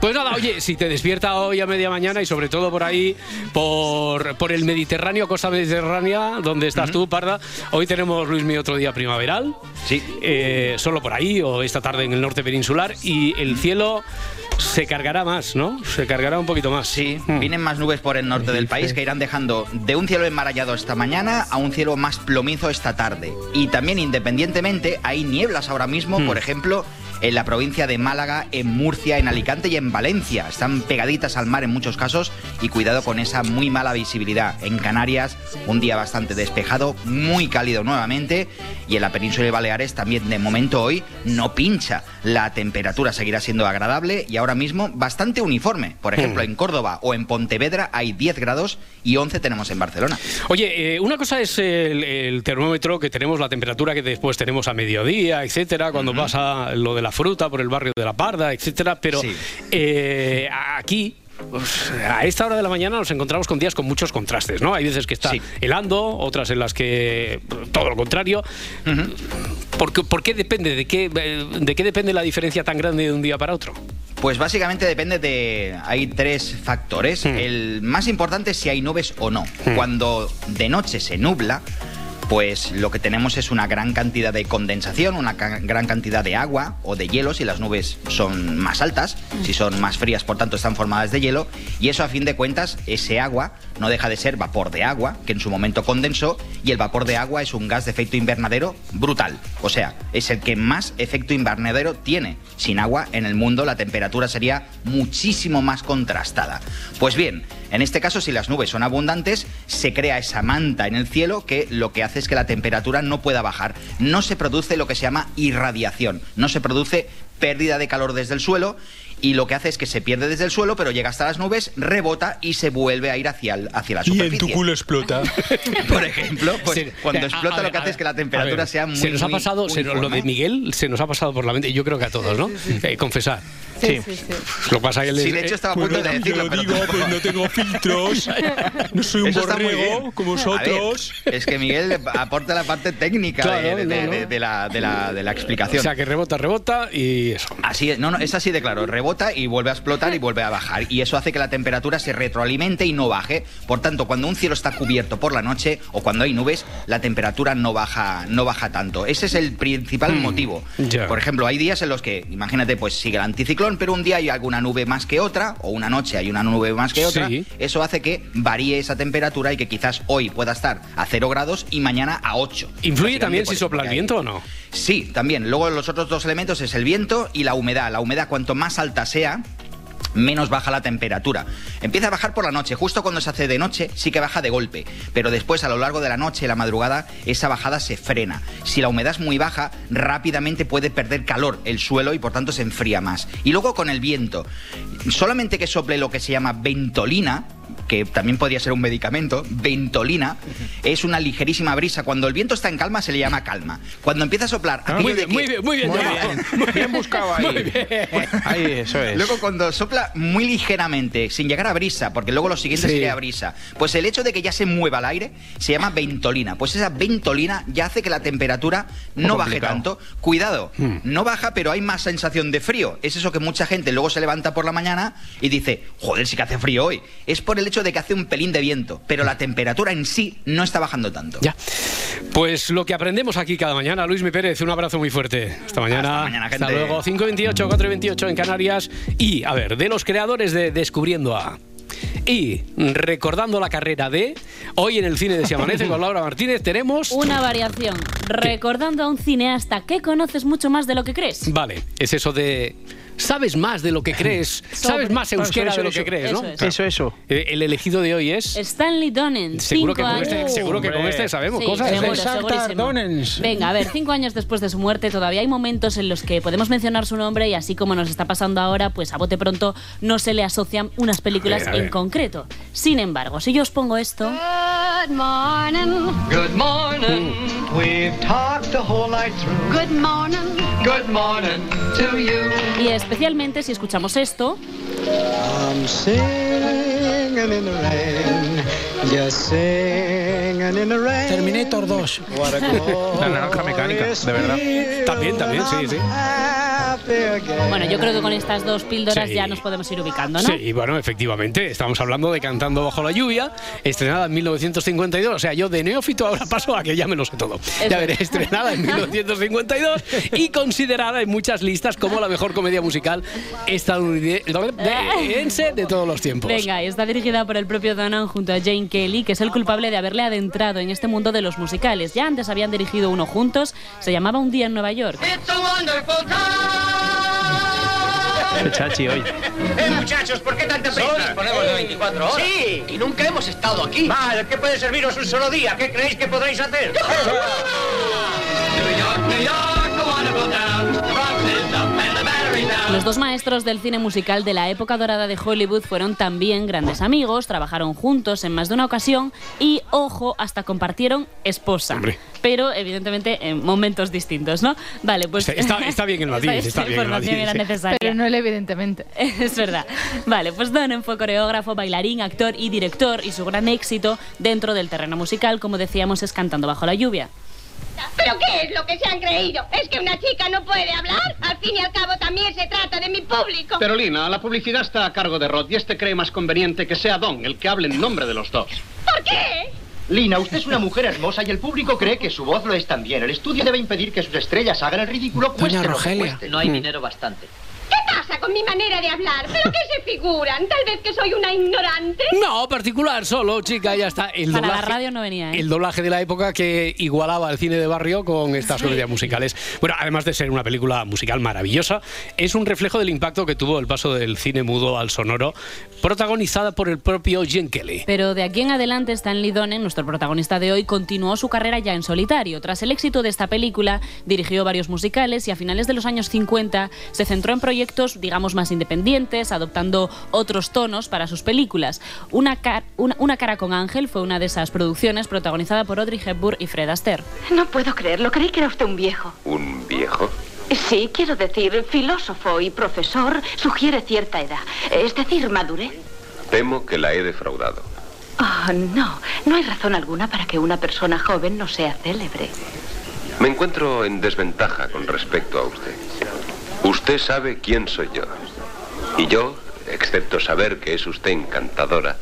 Pues nada, oye, si te despierta hoy a media mañana y sobre todo por ahí, por, por el Mediterráneo, costa mediterránea, donde estás tú, Parda, hoy tenemos, Luis, mi otro día primaveral. Sí. Eh, solo por ahí o esta tarde en el norte peninsular y el cielo se cargará más, ¿no? Se cargará un poquito más. Sí, vienen más nubes por el norte del país que irán dejando de un cielo enmarallado esta mañana a un cielo más plomizo esta tarde. Y también independientemente hay nieblas ahora mismo, Hmm. por ejemplo, en la provincia de Málaga, en Murcia, en Alicante y en Valencia. Están pegaditas al mar en muchos casos y cuidado con esa muy mala visibilidad. En Canarias, un día bastante despejado, muy cálido nuevamente y en la península de Baleares también de momento hoy no pincha. La temperatura seguirá siendo agradable y ahora mismo bastante uniforme. Por ejemplo, Hmm. en Córdoba o en Pontevedra hay 10 grados y 11 tenemos en Barcelona. Oye, eh, una cosa es el, el termómetro que tenemos, la temperatura que después tenemos a mediodía, etcétera, cuando pasa lo de la fruta por el barrio de la Parda, etcétera, pero Sí. eh, aquí. pues, a esta hora de la mañana nos encontramos con días con muchos contrastes, ¿no? Hay veces que está helando, otras en las que todo lo contrario. ¿Por, qué, por qué depende? ¿De qué, eh, ¿De qué depende la diferencia tan grande de un día para otro? Pues básicamente depende de... Hay tres factores. El más importante es si hay nubes o no. Cuando de noche se nubla, pues lo que tenemos es una gran cantidad de condensación, una gran cantidad de agua o de hielo si las nubes son más altas, si son más frías, por tanto están formadas de hielo, y eso a fin de cuentas, ese agua no deja de ser vapor de agua, que en su momento condensó, y el vapor de agua es un gas de efecto invernadero brutal, o sea, es el que más efecto invernadero tiene. Sin agua en el mundo la temperatura sería muchísimo más contrastada. Pues bien, en este caso, si las nubes son abundantes, se crea esa manta en el cielo que lo que hace es que la temperatura no pueda bajar. No se produce lo que se llama irradiación, no se produce pérdida de calor desde el suelo y lo que hace es que se pierde desde el suelo, pero llega hasta las nubes, rebota y se vuelve a ir hacia, el- hacia la superficie. explota. Por ejemplo, pues Se- cuando a- explota a lo que a hace es que la temperatura ver, sea muy Se nos ha muy pasado, se- lo de Miguel se nos ha pasado por la mente, y yo creo que a todos, ¿no? Eh, confesar. Sí, sí, sí. Lo pasa que él Sí, es- de hecho eh, estaba a punto de decirlo, pero tampoco- tengo filtros. No soy Eso está muy bien. A ver, es que Miguel aporta la parte técnica de- Claro, de, no, no. de- de la, de la- de la explicación. O sea, que rebota, rebota y eso. Así es, no, no, es así de claro, rebota y vuelve a explotar y vuelve a bajar. Y eso hace que la temperatura se retroalimente y no baje. Por tanto, cuando un cielo está cubierto por la noche o cuando hay nubes, la temperatura no baja, no baja tanto. Ese es el principal motivo. ya. Por ejemplo, hay días en los que, imagínate, pues sigue el anticiclón, pero un día hay alguna nube más que otra, o una noche hay una nube más que otra. Sí. Eso hace que varíe esa temperatura y que quizás hoy pueda estar a 0 grados y mañana a 8. ¿Influye también si sopla el viento o no? Sí, también. Luego los otros dos elementos es el viento y la humedad. La humedad cuanto más alta sea, menos baja la temperatura. Empieza a bajar por la noche, justo cuando se hace de noche sí que baja de golpe, pero después a lo largo de la noche la madrugada esa bajada se frena. Si la humedad es muy baja, rápidamente puede perder calor el suelo y por tanto se enfría más. Y luego con el viento, solamente que sople lo que se llama ventolina, que también podría ser un medicamento, ventolina, es una ligerísima brisa. Cuando el viento está en calma se le llama calma. Cuando empieza a soplar... aquello muy de bien, que- muy bien, muy bien, Muy bien. Bien buscado ahí. Muy bien. Ahí, eso es. Luego cuando sopla muy ligeramente, sin llegar a brisa, porque luego lo siguiente Sí. sería brisa, pues el hecho de que ya se mueva el aire se llama ventolina. Pues esa ventolina ya hace que la temperatura no Muy baje tanto. Cuidado, Hmm. no baja, pero hay más sensación de frío. Es eso que mucha gente luego se levanta por la mañana y dice, joder, sí que hace frío hoy. Es por el hecho de que hace un pelín de viento, pero la temperatura en sí no está bajando tanto. Ya. Pues lo que aprendemos aquí cada mañana, Luis Mi Pérez, un abrazo muy fuerte. Hasta mañana. Hasta mañana, gente. Hasta luego. 5.28, 4.28 en Canarias. Y, a ver, de los creadores de Descubriendo a. Y recordando la carrera de hoy en el cine de Si Amanece con Laura Martínez tenemos... Una variación. Recordando a un cineasta que conoces mucho más de lo que crees. Vale, es eso de sabes más de lo que crees, sabes más euskera Eso, de lo que crees, ¿no? eso, Eso, eso. Eh, El elegido de hoy es... Stanley Donen. Seguro que, cinco con este, años- seguro que con este sabemos Sí, cosas. seguro, ¿eh? segurísimo. Venga, a ver, cinco años después de su muerte todavía hay momentos en los que podemos mencionar su nombre y así como nos está pasando ahora, pues a bote pronto no se le asocian unas películas A ver, a ver. en concreto. Sin embargo, si yo os pongo esto... Good morning. Good morning. We've talked the whole night through. Good morning. Good morning to you. Y especialmente si escuchamos esto... I'm singing in the rain, just singing in the rain. Terminator 2. La naranja mecánica, de verdad. También, también, sí, sí. Bueno, yo creo que con estas dos píldoras Sí. ya nos podemos ir ubicando, ¿no? Sí, y bueno, efectivamente, estamos hablando de Cantando bajo la lluvia, estrenada en 1952. O sea, yo de neófito ahora paso a que ya me lo sé todo. Ya veré, estrenada en 1952 y considerada en muchas listas como la mejor comedia musical estadounidense de todos los tiempos. Venga, y está dirigida por el propio Donan junto a Jane Kelly, que es el culpable de haberle adentrado en este mundo de los musicales. Ya antes habían dirigido uno juntos, se llamaba Un día en Nueva York. It's a chachi hoy. Eh, muchachos, ¿por qué tanta prisa? Solo disponemos de 24 horas. Sí, y nunca hemos estado aquí. Vale, ¿qué puede serviros un solo día? ¿Qué creéis que podréis hacer? Los dos maestros del cine musical de la época dorada de Hollywood fueron también grandes amigos, trabajaron juntos en más de una ocasión y, ojo, hasta compartieron esposa. Pero, evidentemente, en momentos distintos, ¿no? Vale, pues... Está, está bien el matiz, Esta está bien el información matiz. era necesaria. Pero no él, evidentemente. Es verdad. Vale, pues Donen fue coreógrafo, bailarín, actor y director y su gran éxito dentro del terreno musical, como decíamos, es Cantando bajo la lluvia. ¿Pero qué es lo que se han creído? ¿Es que una chica no puede hablar? Al fin y al cabo también se trata de mi público. Pero Lina, la publicidad está a cargo de Rod y este cree más conveniente que sea Don el que hable en nombre de los dos. ¿Por qué? Lina, usted es una mujer hermosa y el público cree que su voz lo es también. El estudio debe impedir que sus estrellas hagan el ridículo, cueste lo que Rogelia. cueste. No hay dinero bastante. ¿Qué pasa con mi manera de hablar? ¿Pero qué se figuran? ¿Tal vez que soy una ignorante? No, particular solo, chica, ya está. El Para la doblaje, radio no venía, ¿eh? el doblaje de la época que igualaba al cine de barrio con estas comedias musicales. Bueno, además de ser una película musical maravillosa, es un reflejo del impacto que tuvo el paso del cine mudo al sonoro, protagonizada por el propio Gene Kelly. Pero de aquí en adelante, Stanley Donen, nuestro protagonista de hoy, continuó su carrera ya en solitario. Tras el éxito de esta película, dirigió varios musicales y a finales de los años 50 se centró en proyectos, digamos, más independientes, adoptando otros tonos para sus películas. Una, car- una, una cara con Ángel fue una de esas producciones protagonizada por Audrey Hepburn y Fred Astaire. No puedo creerlo. Creí que era usted un viejo. ¿Un viejo? Sí, quiero decir, filósofo y profesor sugiere cierta edad. Es decir, madurez. Temo que la he defraudado. Oh, no. No hay razón alguna para que una persona joven no sea célebre. Me encuentro en desventaja con respecto a usted. Usted sabe quién soy yo. Y yo, excepto saber que es usted encantadora,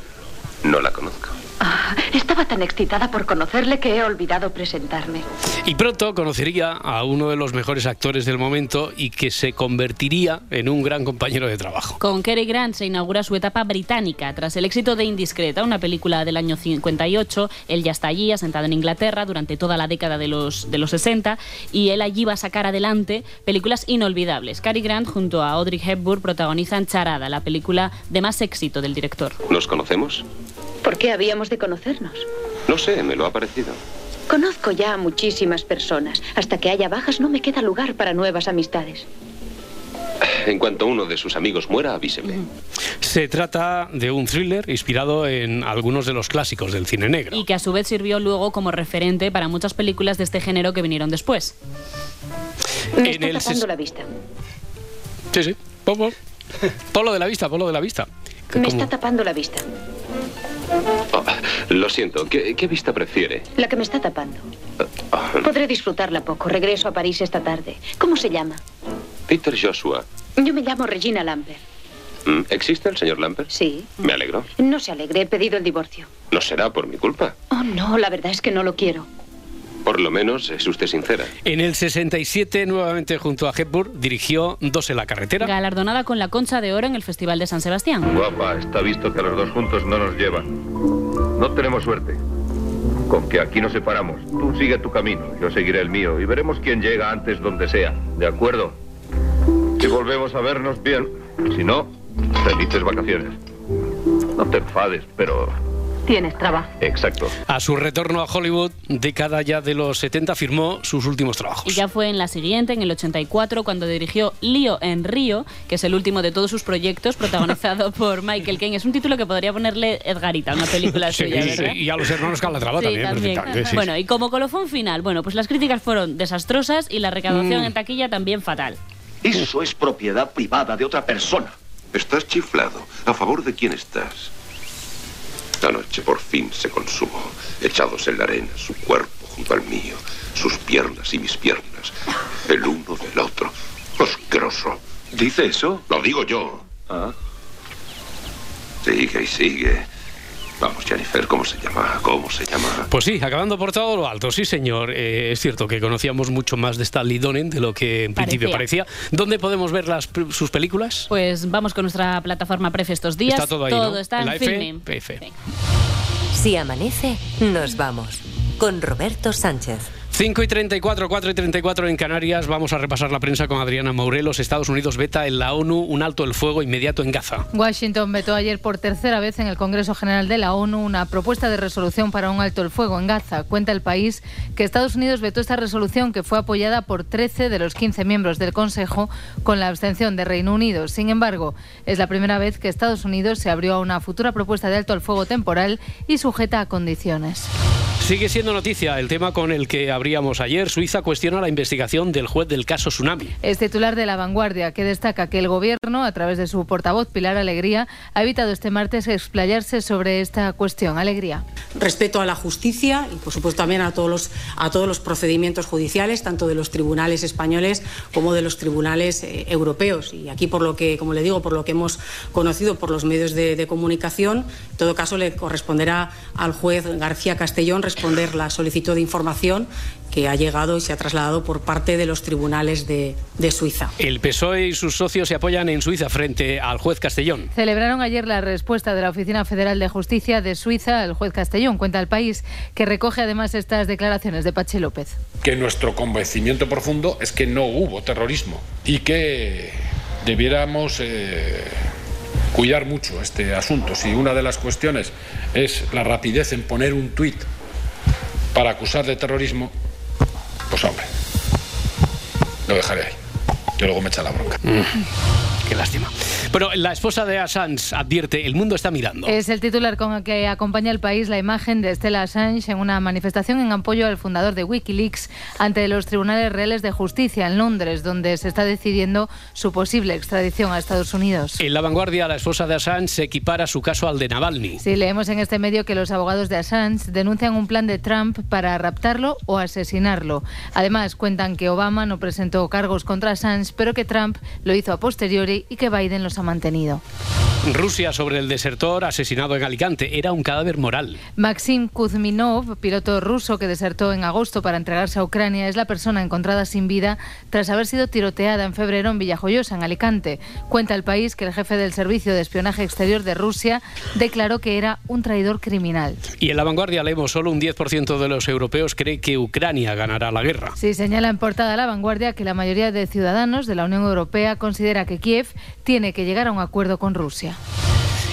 no la conozco. Ah, estaba tan excitada por conocerle que he olvidado presentarme. Y pronto conocería a uno de los mejores actores del momento y que se convertiría en un gran compañero de trabajo. Con Cary Grant se inaugura su etapa británica. Tras el éxito de Indiscreta, una película del año 58, él ya está allí, asentado en Inglaterra, durante toda la década de los, de los 60, y él allí va a sacar adelante películas inolvidables. Cary Grant junto a Audrey Hepburn protagonizan Charada, la película de más éxito del director. ¿Nos conocemos? ¿Por qué habíamos de conocernos? No sé, me lo ha parecido. Conozco ya a muchísimas personas. Hasta que haya bajas no me queda lugar para nuevas amistades. En cuanto uno de sus amigos muera, avíseme. Se trata de un thriller inspirado en algunos de los clásicos del cine negro. Y que a su vez sirvió luego como referente para muchas películas de este género que vinieron después. Me En está el tapando la vista. Sí, sí. Polo. Polo de la vista, polo de la vista. Me como- está tapando la vista. Oh, lo siento, ¿qué, qué vista prefiere? La que me está tapando. Podré disfrutarla poco. Regreso a París esta tarde. ¿Cómo se llama? Peter Joshua. Yo me llamo Regina Lambert. Mm, ¿Existe el señor Lampert? Sí. Me alegro. No se alegre, he pedido el divorcio. No será por mi culpa. Oh, no, la verdad es que no lo quiero. Por lo menos es usted sincera. En el 67, nuevamente junto a Hepburn, dirigió Dos en la carretera. Galardonada con la Concha de Oro en el Festival de San Sebastián. Guapa, está visto que a los dos juntos no nos llevan. No tenemos suerte. Con que aquí nos separamos. Tú sigue tu camino, yo seguiré el mío y veremos quién llega antes donde sea. ¿De acuerdo? Si volvemos a vernos, bien. Si no, felices vacaciones. No te enfades, pero... Tienes trabajo. Exacto. A su retorno a Hollywood, década ya de los 70, firmó sus últimos trabajos. Y ya fue en la siguiente, en el 84, cuando dirigió Lío en Río, que es el último de todos sus proyectos, protagonizado por Michael Caine. Es un título que podría ponerle Edgarita, una película Sí, suya, sí, y a los hermanos Calatrava Sí, también, también. perfectamente, sí, Bueno, y como colofón final, bueno, pues las críticas fueron desastrosas y la recaudación Mm. en taquilla también fatal. Eso es propiedad privada de otra persona. Estás chiflado. ¿A favor de quién estás? La noche por fin se consumó. Echados en la arena, su cuerpo junto al mío, sus piernas y mis piernas, el uno del otro. Asqueroso. ¿Dice eso? Lo digo yo. ¿Ah? Sigue y sigue. Vamos, Jennifer, ¿cómo se llama? ¿Cómo se llama? Pues sí, acabando por todo lo alto, sí señor. Eh, es cierto que conocíamos mucho más de Stanley Donen de lo que en principio parecía. ¿Dónde podemos ver las, sus películas? Pues vamos con nuestra plataforma Pref estos días. Está todo ahí, ¿no? está En en, la F, Filmin. PF. Si amanece, nos vamos. Con Roberto Sánchez. 5 y 34, 4 y 34 en Canarias. Vamos a repasar la prensa con Adriana Maurelos. Estados Unidos veta en la ONU un alto el fuego inmediato en Gaza. Washington vetó ayer por tercera vez en el Congreso General de la ONU una propuesta de resolución para un alto el fuego en Gaza. Cuenta el país que Estados Unidos vetó esta resolución que fue apoyada por 13 de los 15 miembros del Consejo con la abstención de Reino Unido. Sin embargo, es la primera vez que Estados Unidos se abrió a una futura propuesta de alto el fuego temporal y sujeta a condiciones. Sigue siendo noticia el tema con el que abríamos ayer. Suiza cuestiona la investigación del juez del caso Tsunami. Es titular de La Vanguardia, que destaca que el Gobierno, a través de su portavoz Pilar Alegría, ha evitado este martes explayarse sobre esta cuestión. Alegría. respeto a la justicia y por supuesto también a todos los a todos los procedimientos judiciales tanto de los tribunales españoles como de los tribunales eh, europeos y aquí por lo que como le digo por lo que hemos conocido por los medios de, de comunicación en todo caso le corresponderá al juez García Castellón responder la solicitud de información que ha llegado y se ha trasladado por parte de los tribunales de, de Suiza. El PSOE y sus socios se apoyan en Suiza frente al juez Castellón. Celebraron ayer la respuesta de la Oficina Federal de Justicia de Suiza al juez Castellón, cuenta el país, que recoge además estas declaraciones de Pachi López. que nuestro convencimiento profundo es que no hubo terrorismo y que debiéramos eh, cuidar mucho este asunto. Si una de las cuestiones es la rapidez en poner un tuit para acusar de terrorismo, pues hombre, lo dejaré ahí. Yo luego me echa la bronca. Qué lástima. Bueno, la esposa de Assange advierte, el mundo está mirando. Es el titular con el que acompaña el país la imagen de Stella Assange en una manifestación en apoyo al fundador de Wikileaks ante los tribunales reales de justicia en Londres, donde se está decidiendo su posible extradición a Estados Unidos. En la vanguardia, la esposa de Assange se equipara su caso al de Navalny. Sí, leemos en este medio que los abogados de Assange denuncian un plan de Trump para raptarlo o asesinarlo. Además, cuentan que Obama no presentó cargos contra Assange, pero que Trump lo hizo a posteriori y que Biden los ha mantenido. Rusia sobre el desertor asesinado en Alicante. Era un cadáver moral. Maxim Kuzminov, piloto ruso que desertó en agosto para entregarse a Ucrania, es la persona encontrada sin vida tras haber sido tiroteada en febrero en Villajoyosa, en Alicante. Cuenta el país que el jefe del Servicio de Espionaje Exterior de Rusia declaró que era un traidor criminal. Y en la vanguardia leemos, solo un 10% de los europeos cree que Ucrania ganará la guerra. Sí, señala en portada La Vanguardia que la mayoría de ciudadanos de la Unión Europea considera que Kiev tiene que llegar a un acuerdo con Rusia.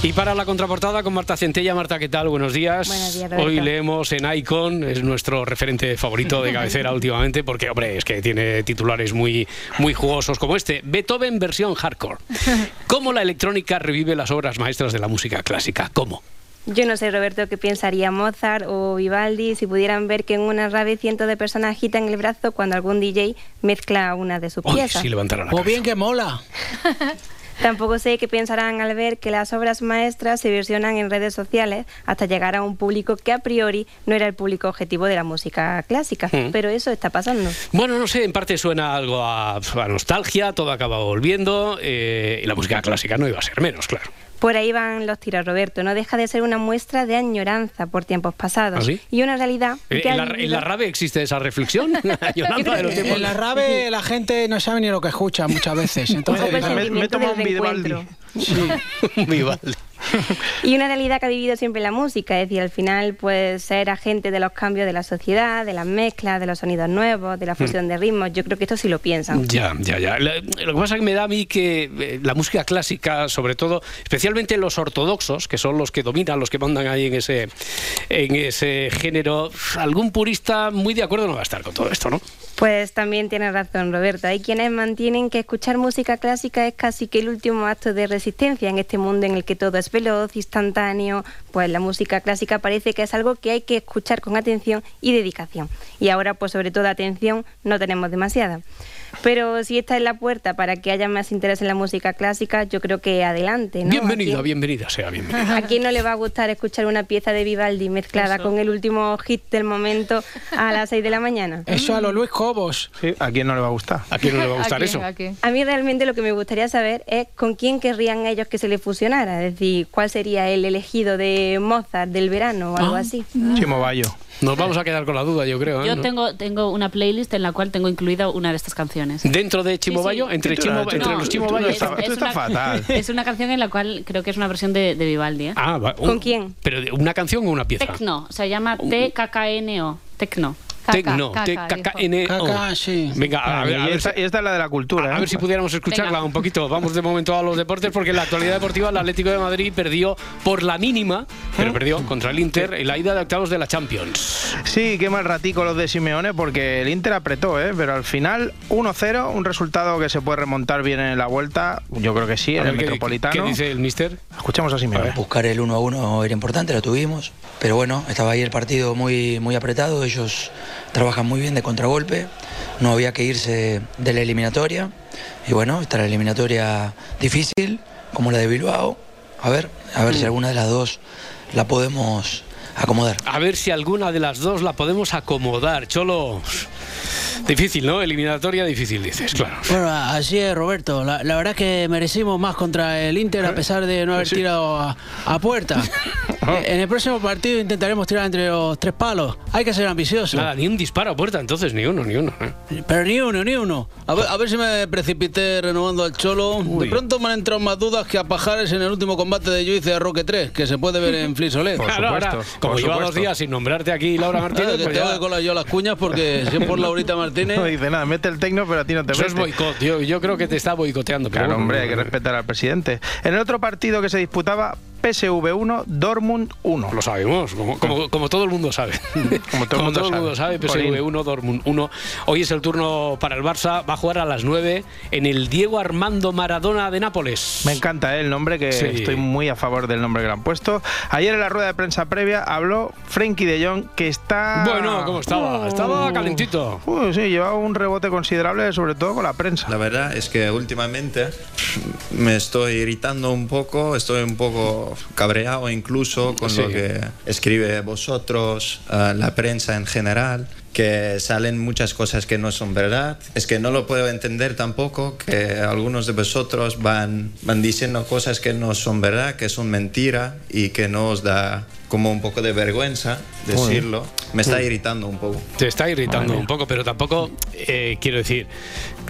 Y para la contraportada con Marta Centella. Marta, ¿qué tal? Buenos días. Buenos días. Hoy leemos en Icon, es nuestro referente favorito de cabecera últimamente, porque, hombre, es que tiene titulares muy, muy jugosos como este. Beethoven versión hardcore. ¿Cómo la electrónica revive las obras maestras de la música clásica? ¿Cómo? Yo no sé, Roberto, qué pensaría Mozart o Vivaldi si pudieran ver que en una rave cientos de personas agitan el brazo cuando algún DJ mezcla una de sus Uy, piezas. sí levantaron la O cabeza. bien que mola. Tampoco sé qué pensarán al ver que las obras maestras se versionan en redes sociales hasta llegar a un público que a priori no era el público objetivo de la música clásica. Mm. Pero eso está pasando. Bueno, no sé, en parte suena algo a, a nostalgia, todo acaba volviendo, eh, y la música clásica no iba a ser menos, claro. Por ahí van los tiros, Roberto. No deja de ser una muestra de añoranza por tiempos pasados. ¿Ah, sí? Y una realidad Eh, que ¿En la, en vivido- la rave existe esa reflexión? De los En la rave la gente no sabe ni lo que escucha muchas veces. Entonces, Un poco el sentimiento del reencuentro. Vivaldi. y una realidad que ha vivido siempre la música, es decir, al final pues ser agente de los cambios de la sociedad, de las mezclas, de los sonidos nuevos, de la fusión de ritmos, yo creo que esto sí lo piensan. Ya, ya, ya. Lo lo que pasa es que me da a mí que eh, la música clásica, sobre todo, especialmente los ortodoxos, que son los que dominan, los que mandan ahí en ese, en ese género, algún purista muy de acuerdo no va a estar con todo esto, ¿no? Pues también tiene razón Roberto. Hay quienes mantienen que escuchar música clásica es casi que el último acto de resistencia en este mundo en el que todo es veloz, instantáneo. Pues la música clásica parece que es algo que hay que escuchar con atención y dedicación. Y ahora, pues sobre todo atención, no tenemos demasiada. Pero si esta es la puerta para que haya más interés en la música clásica, yo creo que adelante, ¿no? Bienvenida, ¿A quién- bienvenida sea, bienvenida. ¿A quién no le va a gustar escuchar una pieza de Vivaldi mezclada con el último hit del momento a las 6 de la mañana? Eso a lo Luis Cobos. Sí, ¿a quién no le va a gustar? ¿A quién no le va a ¿A gustar eso? A mí realmente lo que me gustaría saber es con quién querrían ellos que se le fusionara, es decir, cuál sería el elegido de Mozart del verano o algo Ah. así. Chimo Bayo. Nos vamos a quedar con la duda, yo creo. ¿eh? Yo ¿No? tengo, tengo una playlist en la cual tengo incluida una de estas canciones. ¿Dentro de Chimo Sí, sí. Bayo? ¿Entre, Chimo, los Chimo tú Bayos? estás- tú estás fatal. Es una canción en la cual creo que es una versión de, de Vivaldi. ¿eh? Ah, va- ¿Con quién? ¿Pero de una canción o una pieza? Tecno, se llama TKKNO. Tecno. Tecno. T-K-K-N-O. Caca, sí. Venga, a, ver, a y, ver esta, si- y esta es la de la cultura. A ¿eh? ver si pudiéramos escucharla Venga. un poquito. Vamos de momento a los deportes porque en la actualidad deportiva el Atlético de Madrid perdió por la mínima, pero perdió contra el Inter en la ida de octavos de la Champions. Sí, qué mal ratico los de Simeone porque el Inter apretó, ¿eh? pero al final 1-0, un resultado que se puede remontar bien en la vuelta, yo creo que sí, en el ver, ¿qué- Metropolitano. ¿Qué dice el mister? Escuchamos a Simeone. Buscar el 1 a 1 era importante, lo tuvimos, pero bueno, estaba ahí el partido muy, muy apretado, ellos trabajan muy bien de contragolpe, no había que irse de la eliminatoria, y bueno, está la eliminatoria difícil, como la de Bilbao, a ver, a ver si alguna de las dos la podemos acomodar. A ver si alguna de las dos la podemos acomodar. Cholo, difícil, ¿no? Eliminatoria difícil, dices, claro. Bueno, así es, Roberto. La, la verdad es que merecimos más contra el Inter a pesar de no haber tirado a, a puerta. Eh, En el próximo partido intentaremos tirar entre los tres palos. Hay que ser ambicioso. Nada, ni un disparo a puerta, entonces, ni uno, ni uno. ¿eh? Pero ni uno, ni uno. A ver, a ver si me precipité renovando al Cholo. De pronto me han entrado más dudas que a Pajares en el último combate de Juice de Roque 3, que se puede ver en Flisolet. Claro, ahora, como lleva dos días sin nombrarte aquí Laura Martínez, Claro, que pues tengo ya- que colar yo las cuñas porque si es por Laurita Martínez. No dice nada, mete el tecno, pero a ti no te Eso es boicot, yo, yo creo que te está boicoteando. pero Claro, bueno, hombre, hay que respetar al presidente. En el otro partido que se disputaba, PSV 1, Dortmund 1. Lo sabemos, como, como, como todo el mundo sabe. Como todo el mundo mundo sabe. PSV 1, Dortmund 1. Hoy es el turno para el Barça, va a jugar a las 9 en el Diego Armando Maradona de Nápoles. Me encanta ¿eh? el nombre, que Sí. estoy muy a favor del nombre que le han puesto. Ayer en la rueda de prensa previa habló Frenkie de Jong, que está... Bueno, ¿cómo estaba? Estaba calentito. Uy, sí, llevaba un rebote considerable, sobre todo con la prensa. La verdad es que últimamente me estoy irritando un poco, estoy un poco cabreado incluso con Sí. lo que escribe vosotros, eh, la prensa en general, que salen muchas cosas que no son verdad. Es que no lo puedo entender tampoco que algunos de vosotros van, van diciendo cosas que no son verdad, que son mentira y que no os da como un poco de vergüenza decirlo. Me está irritando un poco. Te está irritando un poco, pero tampoco, eh, quiero decir,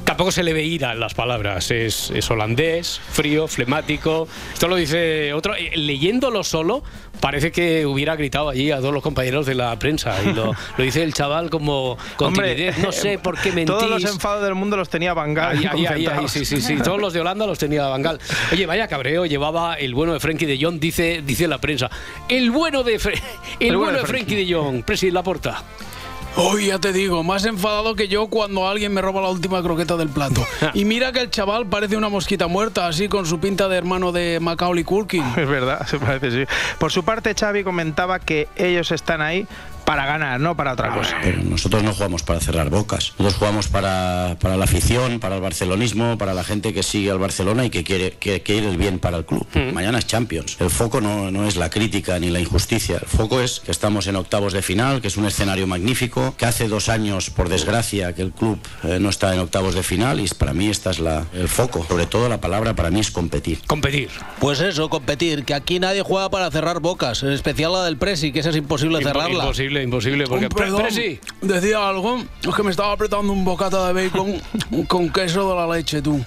tampoco se le ve ira en las palabras. Es, es holandés, frío, flemático. Esto lo dice otro. eh, Leyéndolo solo, parece que hubiera gritado allí a todos los compañeros de la prensa. Y lo, lo dice el chaval como con Hombre, timidez. No sé por qué mentís. Todos los enfados del mundo los tenía Van Gaal Ahí, ahí, ahí, sí, sí, sí. Todos los de Holanda los tenía Bangal. Oye, vaya cabreo llevaba el bueno de Frenkie de Jong, dice, dice la prensa. El bueno de, Fre- el bueno de Frenkie de Jong, Presi Laporta. Hoy ya te digo, más enfadado que yo cuando alguien me roba la última croqueta del plato. Y mira que el chaval parece una mosquita muerta, así con su pinta de hermano de Macaulay Culkin. Es verdad, se parece, sí. Por su parte, Xavi comentaba que ellos están ahí para ganar, no para otra cosa. Pero nosotros no jugamos para cerrar bocas. Nosotros jugamos para, para la afición, para el barcelonismo, para la gente que sigue al Barcelona y que quiere que, quiere el bien para el club. Mañana es Champions. El foco no, no es la crítica ni la injusticia. El foco es que estamos en octavos de final, que es un escenario magnífico, que hace dos años, por desgracia, que el club eh, no está en octavos de final y es- para mí esta es la, el foco. Sobre todo la palabra para mí es competir. Competir. Pues eso, competir, que aquí nadie juega para cerrar bocas, en especial la del Presi, que esa es imposible Impo- cerrarla. Imposible, imposible. Porque Un perdón. Presi, decía algo, es que me estaba apretando un bocata de bacon con queso de la leche, tú.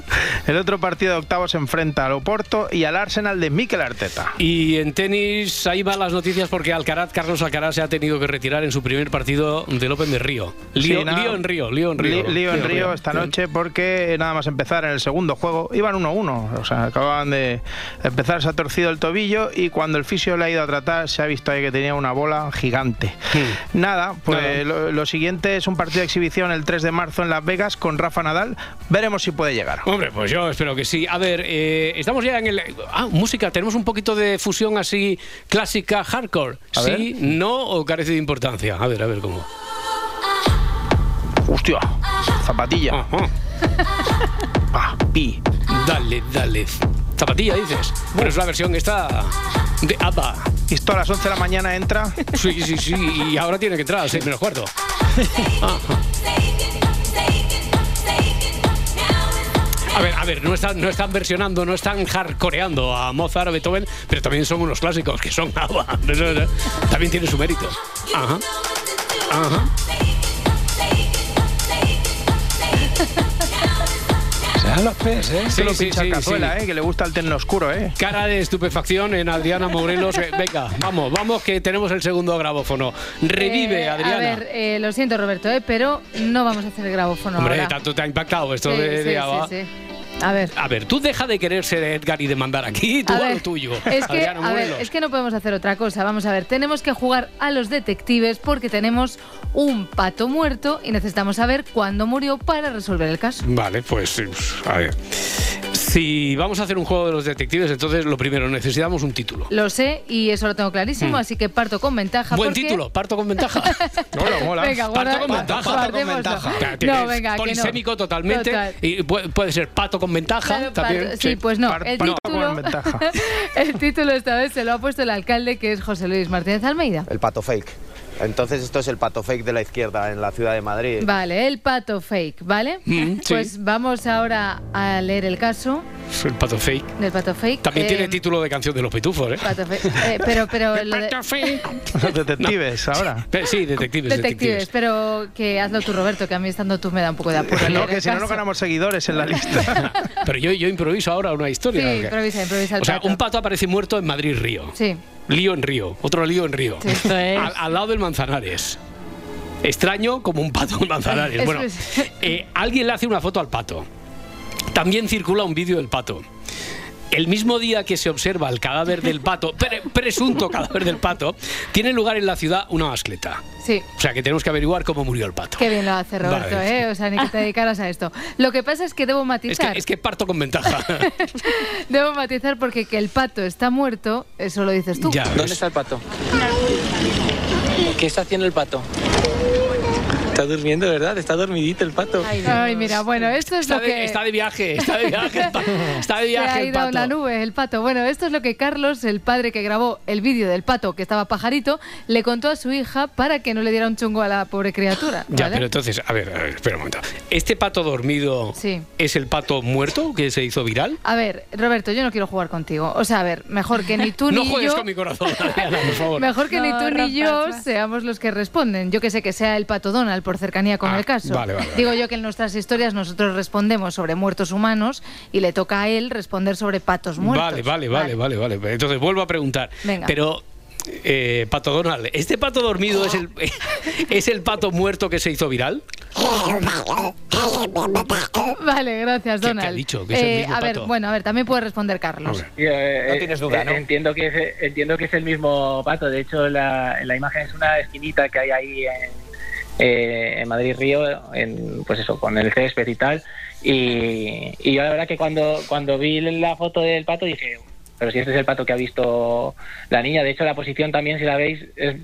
El otro partido de octavos se enfrenta al Oporto y al Arsenal de Mikel Arteta. Y en tenis, ahí van las noticias porque Alcaraz, Carlos Alcaraz se ha tenido que retirar en su primer partido del Open de Río. Lío, Sí, lío en Río, lío en Río. Li- Lío en Río esta noche porque nada más empezar en el segundo juego iban 1-1, o sea, acababan de empezar, se ha torcido el tobillo y cuando el fisio le ha ido a tratar se ha visto ahí que tenía una bola gigante. Nada, pues Nada. Lo, lo siguiente es un partido de exhibición el 3 de marzo en Las Vegas con Rafa Nadal, veremos si puede llegar. Hombre, pues yo espero que sí. A ver, eh, estamos ya en el... Ah, música, tenemos un poquito de fusión así clásica, hardcore. A ¿Sí, ver. no o carece de importancia? A ver, a ver cómo. Hostia, zapatilla. Ah, pi. Dale, dale. Zapatilla, dices. Pero es la versión esta de ABBA. ¿Y esto a las 11 de la mañana entra? Sí, sí, sí. Y ahora tiene que entrar a las 6 menos cuarto. A ver, a ver, no están, no están versionando, no están hardcoreando a Mozart, a Beethoven, pero también son unos clásicos que son ABBA. También tiene su mérito. Ajá. Ajá. Sean los pes, ¿eh? Sí, que lo sí, pincha sí, cazuela, sí. ¿eh? Que le gusta el terno oscuro, ¿eh? Cara de estupefacción en Adriana Morelos. Venga, vamos, vamos, que tenemos el segundo grabófono. Revive, Eh, Adriana. A ver, eh, lo siento, Roberto, eh, pero no vamos a hacer el grabófono Hombre, ahora. tanto te ha impactado esto Sí, de, sí, de sí. A ver. A ver, tú deja de querer ser Edgar y de mandar aquí, tú A a ver, lo tuyo. Es que, a ver, es que no podemos hacer otra cosa. Vamos a ver, tenemos que jugar a los detectives porque tenemos un pato muerto y necesitamos saber cuándo murió para resolver el caso. Vale, pues a ver. Si vamos a hacer un juego de los detectives, entonces lo primero, necesitamos un título. Lo sé y eso lo tengo clarísimo, Mm. así que parto con ventaja. Buen porque- título, parto con ventaja. Mola, mola. Venga, Parto con ventaja. guardémoslo. Ya, tiene- No, venga, que no. polisémico totalmente. Total. Y puede, puede ser pato con ventaja Claro, también. pato- sí, pues no. Par- el, pato título, con ventaja. el título esta vez se lo ha puesto el alcalde, que es José Luis Martínez Almeida. El pato fake. Entonces esto es el pato fake de la izquierda en la ciudad de Madrid. Vale, el pato fake, ¿vale? Mm, sí. Pues vamos ahora a leer el caso El pato fake. del pato fake. También Eh, tiene título de canción de los pitufos, ¿eh? Pato fake. Eh, pero, pero lo de- Los detectives, ahora. Sí, detectives, detectives, detectives. pero que hazlo tú, Roberto, que a mí estando tú me da un poco de apuro. No, que el si no, no ganamos seguidores en la lista. Pero yo, yo improviso ahora una historia. Sí, improvisa, improvisa el O sea, pato. un pato aparece muerto en Madrid-Río. Sí. Lío en Río, otro lío en Río. Es. Al, al lado del Manzanares. Extraño como un pato en Manzanares. Bueno, eh, alguien le hace una foto al pato. También circula un vídeo del pato. El mismo día que se observa el cadáver del pato, pre- presunto cadáver del pato, tiene lugar en la ciudad una mascleta. Sí. O sea que tenemos que averiguar cómo murió el pato. Qué bien lo hace Roberto, Vale. ¿eh? O sea, ni que te dedicaras a esto. Lo que pasa es que debo Es que, matizar. es que parto con ventaja. Debo matizar porque que el pato está muerto, eso lo dices tú. Ya. ¿Dónde está el pato? ¿Qué está haciendo el pato? Está durmiendo, ¿verdad? Está dormidito el pato. Ay, mira, bueno, esto es Está lo de, que... está de viaje, está de viaje el pato. Está de Se viaje ha el ido a pato. una nube el pato. Bueno, esto es lo que Carlos, el padre que grabó el vídeo del pato que estaba pajarito, le contó a su hija para que no le diera un chungo a la pobre criatura. Ya, pero entonces, a ver, a ver, espera un momento. ¿Este pato dormido Sí. es el pato muerto que se hizo viral? A ver, Roberto, yo no quiero jugar contigo. O sea, a ver, mejor que ni tú no ni juegues yo... con mi corazón, Adriana, por favor. Mejor que ni No, tú ni yo seamos los que responden. Yo que sé que sea el pato Donald por cercanía con Ah, el caso. vale, vale, vale. Digo yo que en nuestras historias nosotros respondemos sobre muertos humanos y le toca a él responder sobre patos muertos. Vale, vale, vale, vale, vale. Entonces vuelvo a preguntar. Venga. Pero, eh, Pato Donald, ¿este pato dormido es el, es el pato muerto que se hizo viral? Vale, gracias, ¿Qué- qué Donald. ha dicho? Que es el Eh, mismo a ver, pato. bueno, a ver, también puede responder Carlos. no tienes duda, ¿no? Entiendo que, es, entiendo que es el mismo pato. De hecho, la, la imagen es una esquinita que hay ahí en, eh, en Madrid Río, en, pues eso, con el césped y tal. Y, y yo la verdad que cuando, cuando vi la foto del pato dije, pero si este es el pato que ha visto la niña, de hecho la posición también, si la veis, es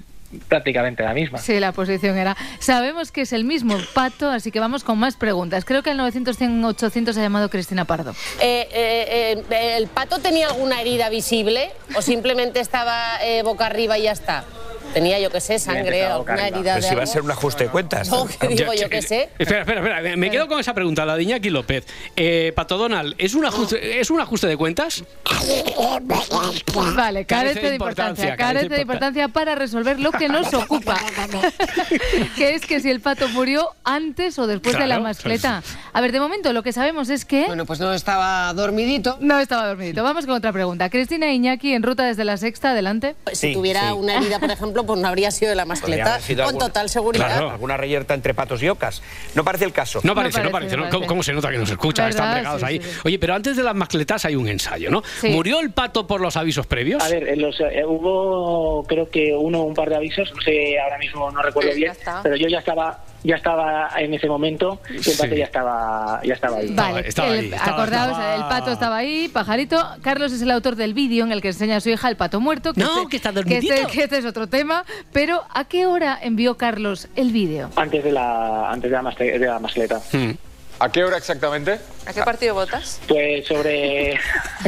prácticamente la misma. Sí, la posición era. Sabemos que es el mismo pato, así que vamos con más preguntas. Creo que al 900, 100, 800 ha llamado Cristina Pardo. Eh, eh, eh, ¿El pato tenía alguna herida visible o simplemente estaba eh, boca arriba y ya está? Tenía yo que sé, sangre, alguna herida Pero de si va a ser un ajuste de cuentas. No, que digo yo que sé. Espera, espera, espera. Me quedo con esa pregunta, la de Iñaki López. Eh, Pato Donald, ¿es un ajuste, ¿es un ajuste de cuentas? Vale, carece de importancia, carece de importancia para resolver lo que nos ocupa, que es que si el pato murió antes o después de la mascleta. A ver, de momento lo que sabemos es que... Bueno, pues no estaba dormidito. No estaba dormidito. Vamos con otra pregunta. Cristina Iñaki, en ruta desde la sexta, adelante. Si tuviera una herida, por ejemplo, pues no habría sido de la mascleta, con alguna- total seguridad. Claro, alguna reyerta entre patos y ocas. No parece el caso. No parece, no parece. ¿no? ¿Cómo, cómo se nota que nos escucha? Están pegados Sí, ahí. sí, sí. Oye, pero antes de las mascletas hay un ensayo, ¿no? Sí. ¿Murió el pato por los avisos previos? A ver, en los, eh, hubo creo que uno o un par de avisos, no sé, ahora mismo no recuerdo bien, pero yo ya estaba ya estaba en ese momento y el pato Sí. ya estaba ya estaba ahí. Vale, el- acordaos, el pato estaba ahí, pajarito. Carlos es el autor del vídeo en el que enseña a su hija el pato muerto. Que No, este- que está que este, que este es otro tema. Pero ¿a qué hora envió Carlos el vídeo? Antes de la antes de la, mascle- de la mascleta. ¿A qué hora exactamente? ¿A qué partido votas? Pues sobre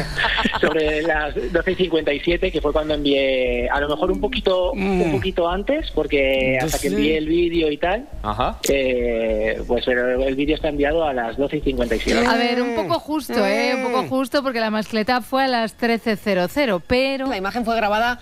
sobre las 12 y 57, que fue cuando envié, a lo mejor un poquito un poquito antes, porque hasta que envié el vídeo y tal, Ajá. eh, pues pero el vídeo está enviado a las 12 y 57. A ver, un poco justo, ¿eh? Un poco justo porque la mascleta fue a las 13.00, pero... La imagen fue grabada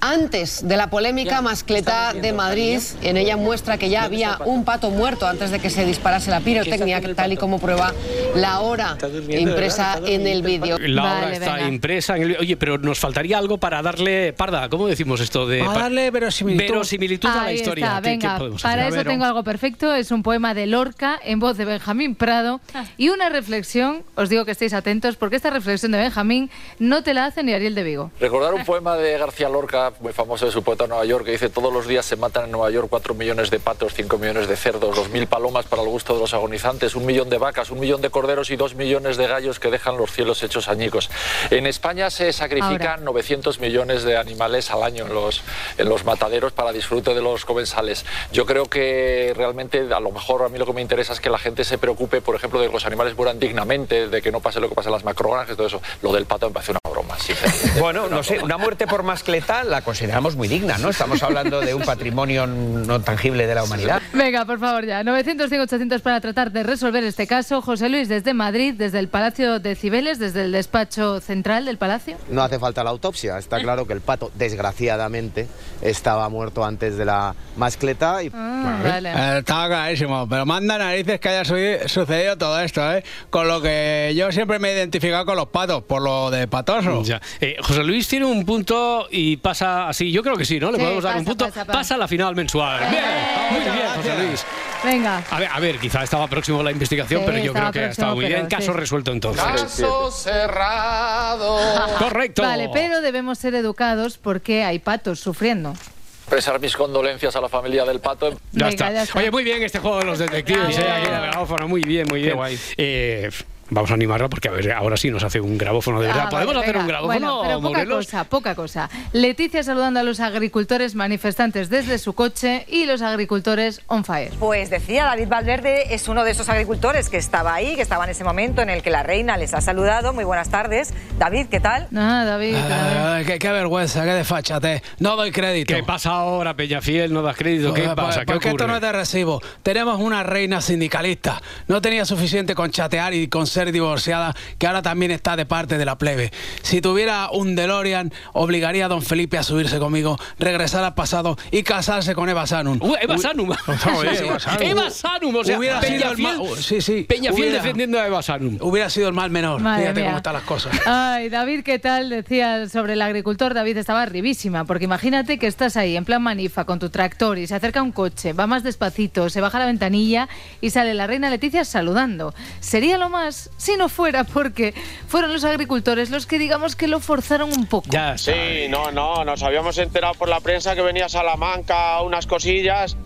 antes de la polémica mascleta de Madrid. En ella muestra que ya había un pato muerto antes de que se disparase la pirotecnia, tal y como prueba la hora impresa en el vídeo. La hora está impresa en el... Oye, pero nos faltaría algo para darle... Parda, ¿cómo decimos esto? De... Para darle verosimilitud. Verosimilitud a la historia. está, ¿Qué- qué venga, para hacer? eso tengo algo perfecto. Es un poema de Lorca en voz de Benjamín Prado y una reflexión. Os digo que estéis atentos porque esta reflexión de Benjamín no te la hace ni Ariel de Vigo. Recordar un poema de García Lorca, muy famoso de su poeta Nueva York, que dice todos los días se matan en Nueva York 4 millones de patos, 5 millones de cerdos, 2.000 palomas para el gusto de los agonizantes, un millón de vacas, un millón de corderos y 2 millones de gallos que dejan los cielos hechos añicos. En España se sacrifican 900 millones de animales al año en los, en los mataderos para disfrute de los comensales. Yo creo que realmente a lo mejor a mí lo que me interesa es que la gente se preocupe, por ejemplo, de que los animales mueran dignamente, de que no pase lo que pasa en las macrogranjas, todo eso. Lo del pato me parece una broma, sinceramente. Bueno, no sé, una muerte por mascleta la consideramos muy digna, ¿no? Estamos hablando de un patrimonio no tangible de la humanidad. Venga, por favor, ya. 900, 100, 800 para tratar de resolver este caso. José Luis, desde Madrid, desde el Palacio de Cibeles, desde el despacho central del Palacio. No hace falta la autopsia, está claro que el pato, desgraciadamente, estaba muerto antes de la mascleta y... Ah, vale. Eh, Estaba clarísimo, pero manda narices que haya su- sucedido todo esto, ¿eh? Con lo que yo siempre me he identificado con los patos, por lo de patoso. Ya. Eh, José Luis tiene un punto y pasa así. Yo creo que sí, ¿no? Le Sí, podemos dar un punto. pasa, Pasa, pasa. a la final mensual. Bien, muy bien, José Luis. Venga. A ver, a ver, quizá estaba próximo la investigación, Sí, pero yo creo que ha estado muy bien. Caso sí. resuelto entonces. Caso cerrado. Correcto. Vale, pero debemos ser educados porque hay patos sufriendo. Expresar mis condolencias a la familia del pato. Ya, Venga, está. ya está. Oye, muy bien este juego de los detectives. eh, aquí. Muy bien, muy bien. Eh, vamos a animarla porque a ver, ahora sí nos hace un grabófono de verdad. Ah, ¿Podemos vale, hacer venga. un grabófono, Bueno, pero poca Morelos? cosa, poca cosa. Leticia saludando a los agricultores manifestantes desde su coche y los agricultores on fire. Pues decía, David Valverde es uno de esos agricultores que estaba ahí, que estaba en ese momento en el que la reina les ha saludado. Muy buenas tardes. David, ¿qué tal? Ah, David. Ay, qué, qué vergüenza, qué desfachate. No doy crédito. ¿Qué pasa ahora, Peñafiel? ¿No das crédito? ¿Qué Pues, pasa? pues, ¿Qué porque esto ocurre? no es de recibo. Tenemos una reina sindicalista. No tenía suficiente con chatear y con ser divorciada, que ahora también está de parte de la plebe. Si tuviera un DeLorean, obligaría a don Felipe a subirse conmigo, regresar al pasado y casarse con Eva Sanum. Uh, Eva Sanum. Eva Sanum. Eva Sanum, o sea, Hubiera sido el mal- sí, sí. Peñafiel Hubiera- defendiendo a Eva Sanum. Hubiera sido el mal menor. Madre Fíjate mía. cómo están las cosas. Ay, David, ¿qué tal? Decía sobre el agricultor. David estaba arribísima, porque imagínate que estás ahí en plan manifa con tu tractor y se acerca un coche, va más despacito, se baja la ventanilla y sale la reina Leticia saludando. Sería lo más si no fuera porque fueron los agricultores los que digamos que lo forzaron un poco. Ya Sí, no, no, nos habíamos enterado por la prensa que venía a Salamanca unas cosillas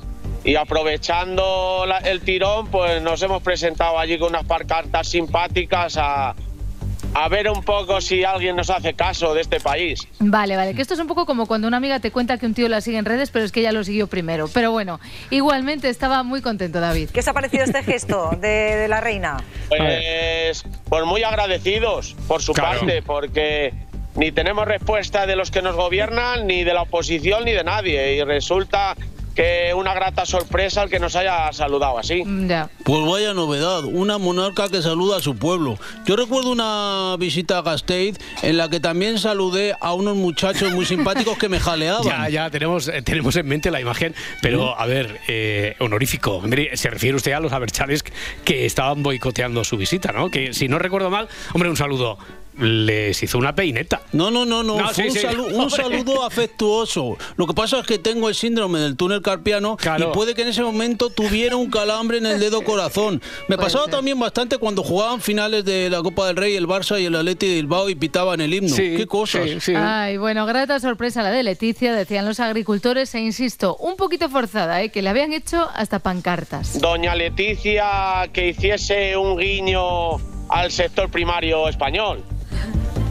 y aprovechando la- el tirón, pues nos hemos presentado allí con unas parcartas simpáticas a, a ver un poco si alguien nos hace caso de este país. Vale, vale, que esto es un poco como cuando una amiga te cuenta que un tío la sigue en redes, pero es que ella lo siguió primero. Pero bueno, igualmente estaba muy contento David. ¿Qué os ha parecido este gesto de, de la reina? Pues, pues muy agradecidos por su Claro. parte, porque ni tenemos respuesta de los que nos gobiernan, ni de la oposición, ni de nadie. Y resulta que una grata sorpresa el que nos haya saludado así. Ya. Pues vaya novedad, una monarca que saluda a su pueblo. Yo recuerdo una visita a Gasteiz en la que también saludé a unos muchachos muy simpáticos que me jaleaban. Ya, ya, tenemos, eh, tenemos en mente la imagen, pero a ver, eh, honorífico. Hombre, se refiere usted a los aberchales que estaban boicoteando su visita, ¿no? Que si no recuerdo mal, hombre, un saludo. Les hizo una peineta. No, no, no, no. No, fue sí, un, sí. salu- un saludo afectuoso. Lo que pasa es que tengo el síndrome del túnel carpiano Claro. y puede que en ese momento tuviera un calambre en el dedo corazón. Me Puede pasaba ser. también bastante cuando jugaban finales de la Copa del Rey, el Barça y el Atleti de Bilbao y pitaban el himno. Sí, Qué cosas. sí, sí. Ay, bueno, grata sorpresa la de Leticia, decían los agricultores, e insisto, un poquito forzada, ¿eh? que le habían hecho hasta pancartas. Doña Leticia que hiciese un guiño al sector primario español.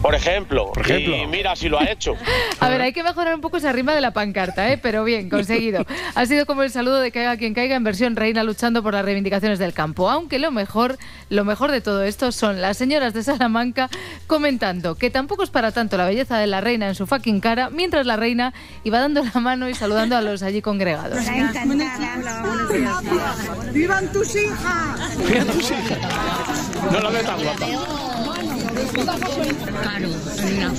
Por ejemplo. Por ejemplo. Y mira si lo ha hecho. A ver, hay que mejorar un poco esa rima de la pancarta, ¿eh? pero bien, conseguido. Ha sido como el saludo de caiga quien caiga en versión reina luchando por las reivindicaciones del campo. Aunque lo mejor, lo mejor de todo esto son las señoras de Salamanca comentando que tampoco es para tanto la belleza de la reina en su fucking cara, mientras la reina iba dando la mano y saludando a los allí congregados. ¡Vivan tus hijas! Mira tus hijas. No la veo tan guapa. Claro,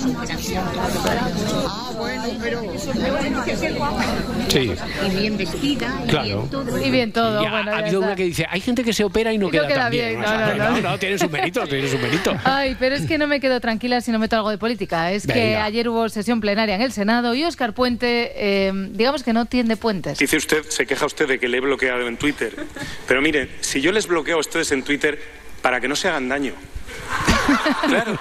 una operación. Ah, bueno, pero. Sí. Y bien vestida. y Claro. bien todo. Y bien todo, Ya, bueno, ha habido está. una que dice, hay gente que se opera y no Y no queda, queda tan bien. bien, O sea, no, no, no. tiene su mérito, tiene su mérito. Ay, pero es que no me quedo tranquila si no meto algo de política. Es que Venga. ayer hubo sesión plenaria en el Senado y Óscar Puente, eh, digamos que no tiende puentes. Dice usted, se queja usted de que le he bloqueado en Twitter. Pero mire, si yo les bloqueo a ustedes en Twitter para que no se hagan daño. Claro.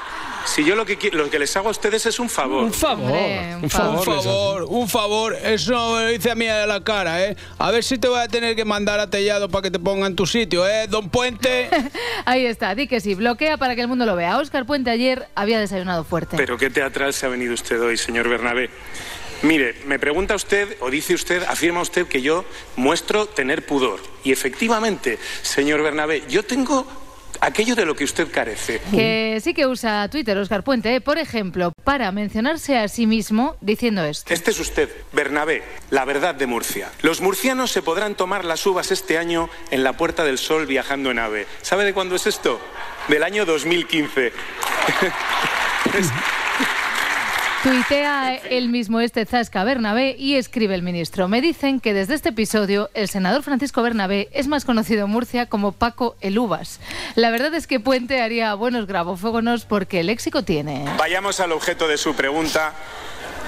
Si yo lo que, lo que les hago a ustedes es un favor. Un favor, Hombre, un favor. Un favor, un favor, eso no me lo dice a mí a la cara, ¿eh? A ver si te voy a tener que mandar a Tellado para que te ponga en tu sitio, ¿eh? Don Puente. Ahí está, di que sí, bloquea para que el mundo lo vea. Óscar Puente ayer había desayunado fuerte. Pero qué teatral se ha venido usted hoy, señor Bernabé. Mire, me pregunta usted, o dice usted, afirma usted que yo muestro tener pudor. Y efectivamente, señor Bernabé, yo tengo aquello de lo que usted carece. Que sí que usa Twitter Óscar Puente, ¿eh? por ejemplo, para mencionarse a sí mismo diciendo esto. Este es usted, Bernabé, la verdad de Murcia. Los murcianos se podrán tomar las uvas este año en la Puerta del Sol viajando en AVE. ¿Sabe de cuándo es esto? Del año 2015. Es- Tuitea el mismo este Zasca Bernabé y escribe el ministro. Me dicen que desde este episodio el senador Francisco Bernabé es más conocido en Murcia como Paco el Uvas. La verdad es que Puente haría buenos grabofógonos porque el léxico tiene. Vayamos al objeto de su pregunta,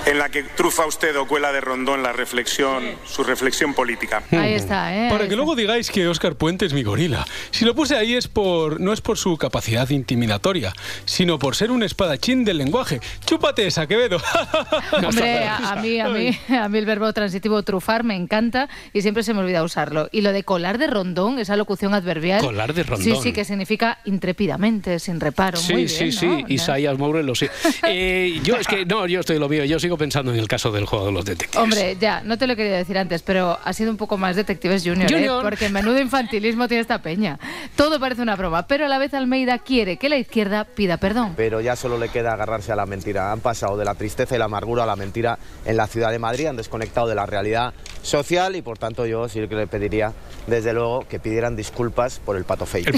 en la que trufa usted o cuela de rondón la reflexión, su reflexión política. Ahí está, ¿eh? Para Ahí que está. luego digáis que Óscar Puente es mi gorila. Si lo puse ahí es por no es por su capacidad intimidatoria, sino por ser un espadachín del lenguaje. Chúpate esa, Quevedo. Hombre, a, a mí, a mí, a mí el verbo transitivo trufar me encanta y siempre se me olvida usarlo. Y lo de colar de rondón, esa locución adverbial. Colar de rondón. Sí, sí, que significa intrépidamente, sin reparo. Sí, Muy bien, sí, sí, ¿no? Isaías Mourelo, sí. Eh, yo es que no, yo estoy lo mío, yo sigo pensando en el caso del juego de los detectives. Hombre, ya, no te lo he querido decir antes, pero ha sido un poco más Detectives Junior, ¿eh? Junior. porque menudo infantilismo tiene esta peña. Todo parece una broma, pero a la vez Almeida quiere que la izquierda pida perdón. Pero ya solo le queda agarrarse a la mentira. Han pasado de la tristeza y la amargura a la mentira en la ciudad de Madrid, han desconectado de la realidad social y por tanto yo sí que le pediría, desde luego, que pidieran disculpas por el pato fake.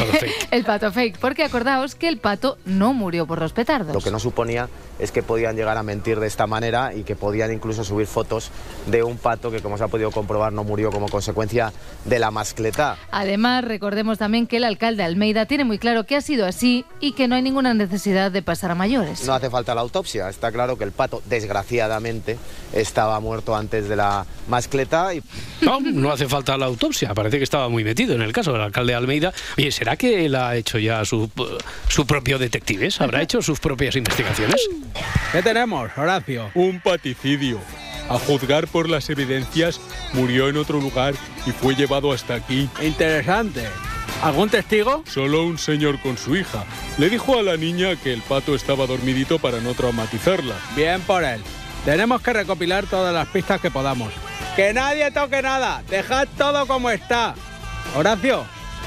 El pato fake, porque acordaos que el pato no murió por los petardos. Lo que no suponía es que podían llegar a mentir de esta manera y que podían incluso subir fotos de un pato que, como se ha podido comprobar, no murió como consecuencia de la mascleta. Además, recordemos también que el alcalde Almeida tiene muy claro que ha sido así y que no hay ninguna necesidad de pasar a mayores. No hace falta la autopsia, está claro que el pato, desgraciadamente, estaba muerto antes de la mascleta y No, no hace falta la autopsia, parece que estaba muy metido en el caso del alcalde de Almeida. Oye, ¿será que él ha hecho ya su, su propio detectives? ¿Habrá hecho sus propias investigaciones? ¿Qué tenemos, Horacio? Un paticidio. A juzgar por las evidencias, murió en otro lugar y fue llevado hasta aquí. Interesante. ¿Algún testigo? Solo un señor con su hija. Le dijo a la niña que el pato estaba dormidito para no traumatizarla. Bien por él. Tenemos que recopilar todas las pistas que podamos. Que nadie toque nada. Dejad todo como está. Horacio,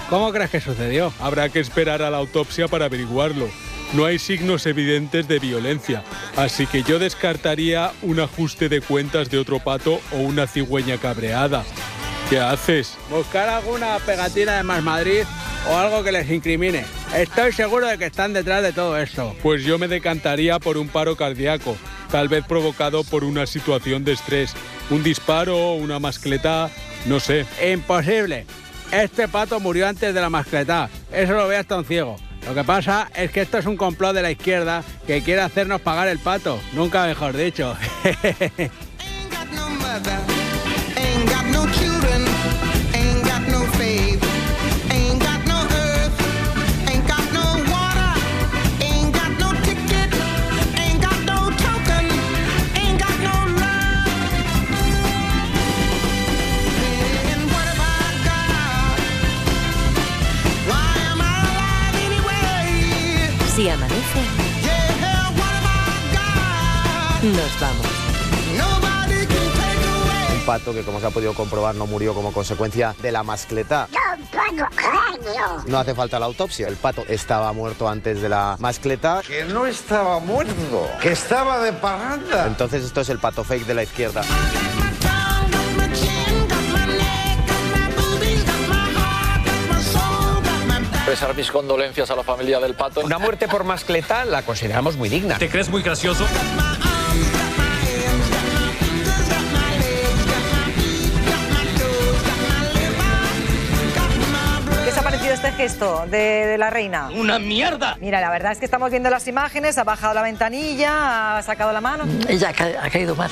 ¿cómo crees que sucedió? Habrá que esperar a la autopsia para averiguarlo. no hay signos evidentes de violencia, así que yo descartaría un ajuste de cuentas de otro pato o una cigüeña cabreada. ¿Qué haces? Buscar alguna pegatina de Más Madrid o algo que les incrimine. Estoy seguro de que están detrás de todo esto. Pues yo me decantaría por un paro cardíaco, tal vez provocado por una situación de estrés, un disparo, una mascleta, no sé. Imposible. Este pato murió antes de la mascleta. Eso lo ve hasta un ciego. Lo que pasa es que esto es un complot de la izquierda que quiere hacernos pagar el pato. Nunca mejor dicho. pato que, como se ha podido comprobar, no murió como consecuencia de la mascleta. No hace falta la autopsia. El pato estaba muerto antes de la mascleta. Que no estaba muerto, que estaba de parranda. Entonces esto es el pato fake de la izquierda. Expresar mis condolencias a la familia del pato. Una muerte por mascleta la consideramos muy digna. ¿Te crees muy gracioso? Gesto de, de la reina? ¡Una mierda! Mira, la verdad es que estamos viendo las imágenes, ha bajado la ventanilla, ha sacado la mano. Ella ha, ca- ha caído mal.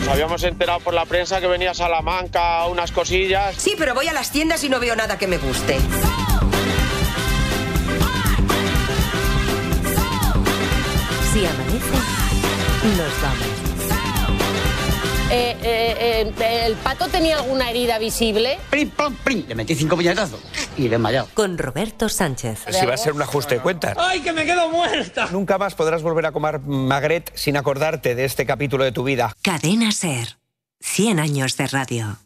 Nos habíamos enterado por la prensa que venía a Salamanca unas cosillas. Sí, pero voy a las tiendas y no veo nada que me guste. Si amanece, nos vamos. Eh, eh, eh, ¿El pato tenía alguna herida visible? ¡Prim, pam, prim! Le metí cinco puñetazos y desmayado. Con Roberto Sánchez. Si va a ser un ajuste de cuentas. ¡Ay, que me quedo muerta! Nunca más podrás volver a comer magret sin acordarte de este capítulo de tu vida. Cadena Ser. 100 años de radio.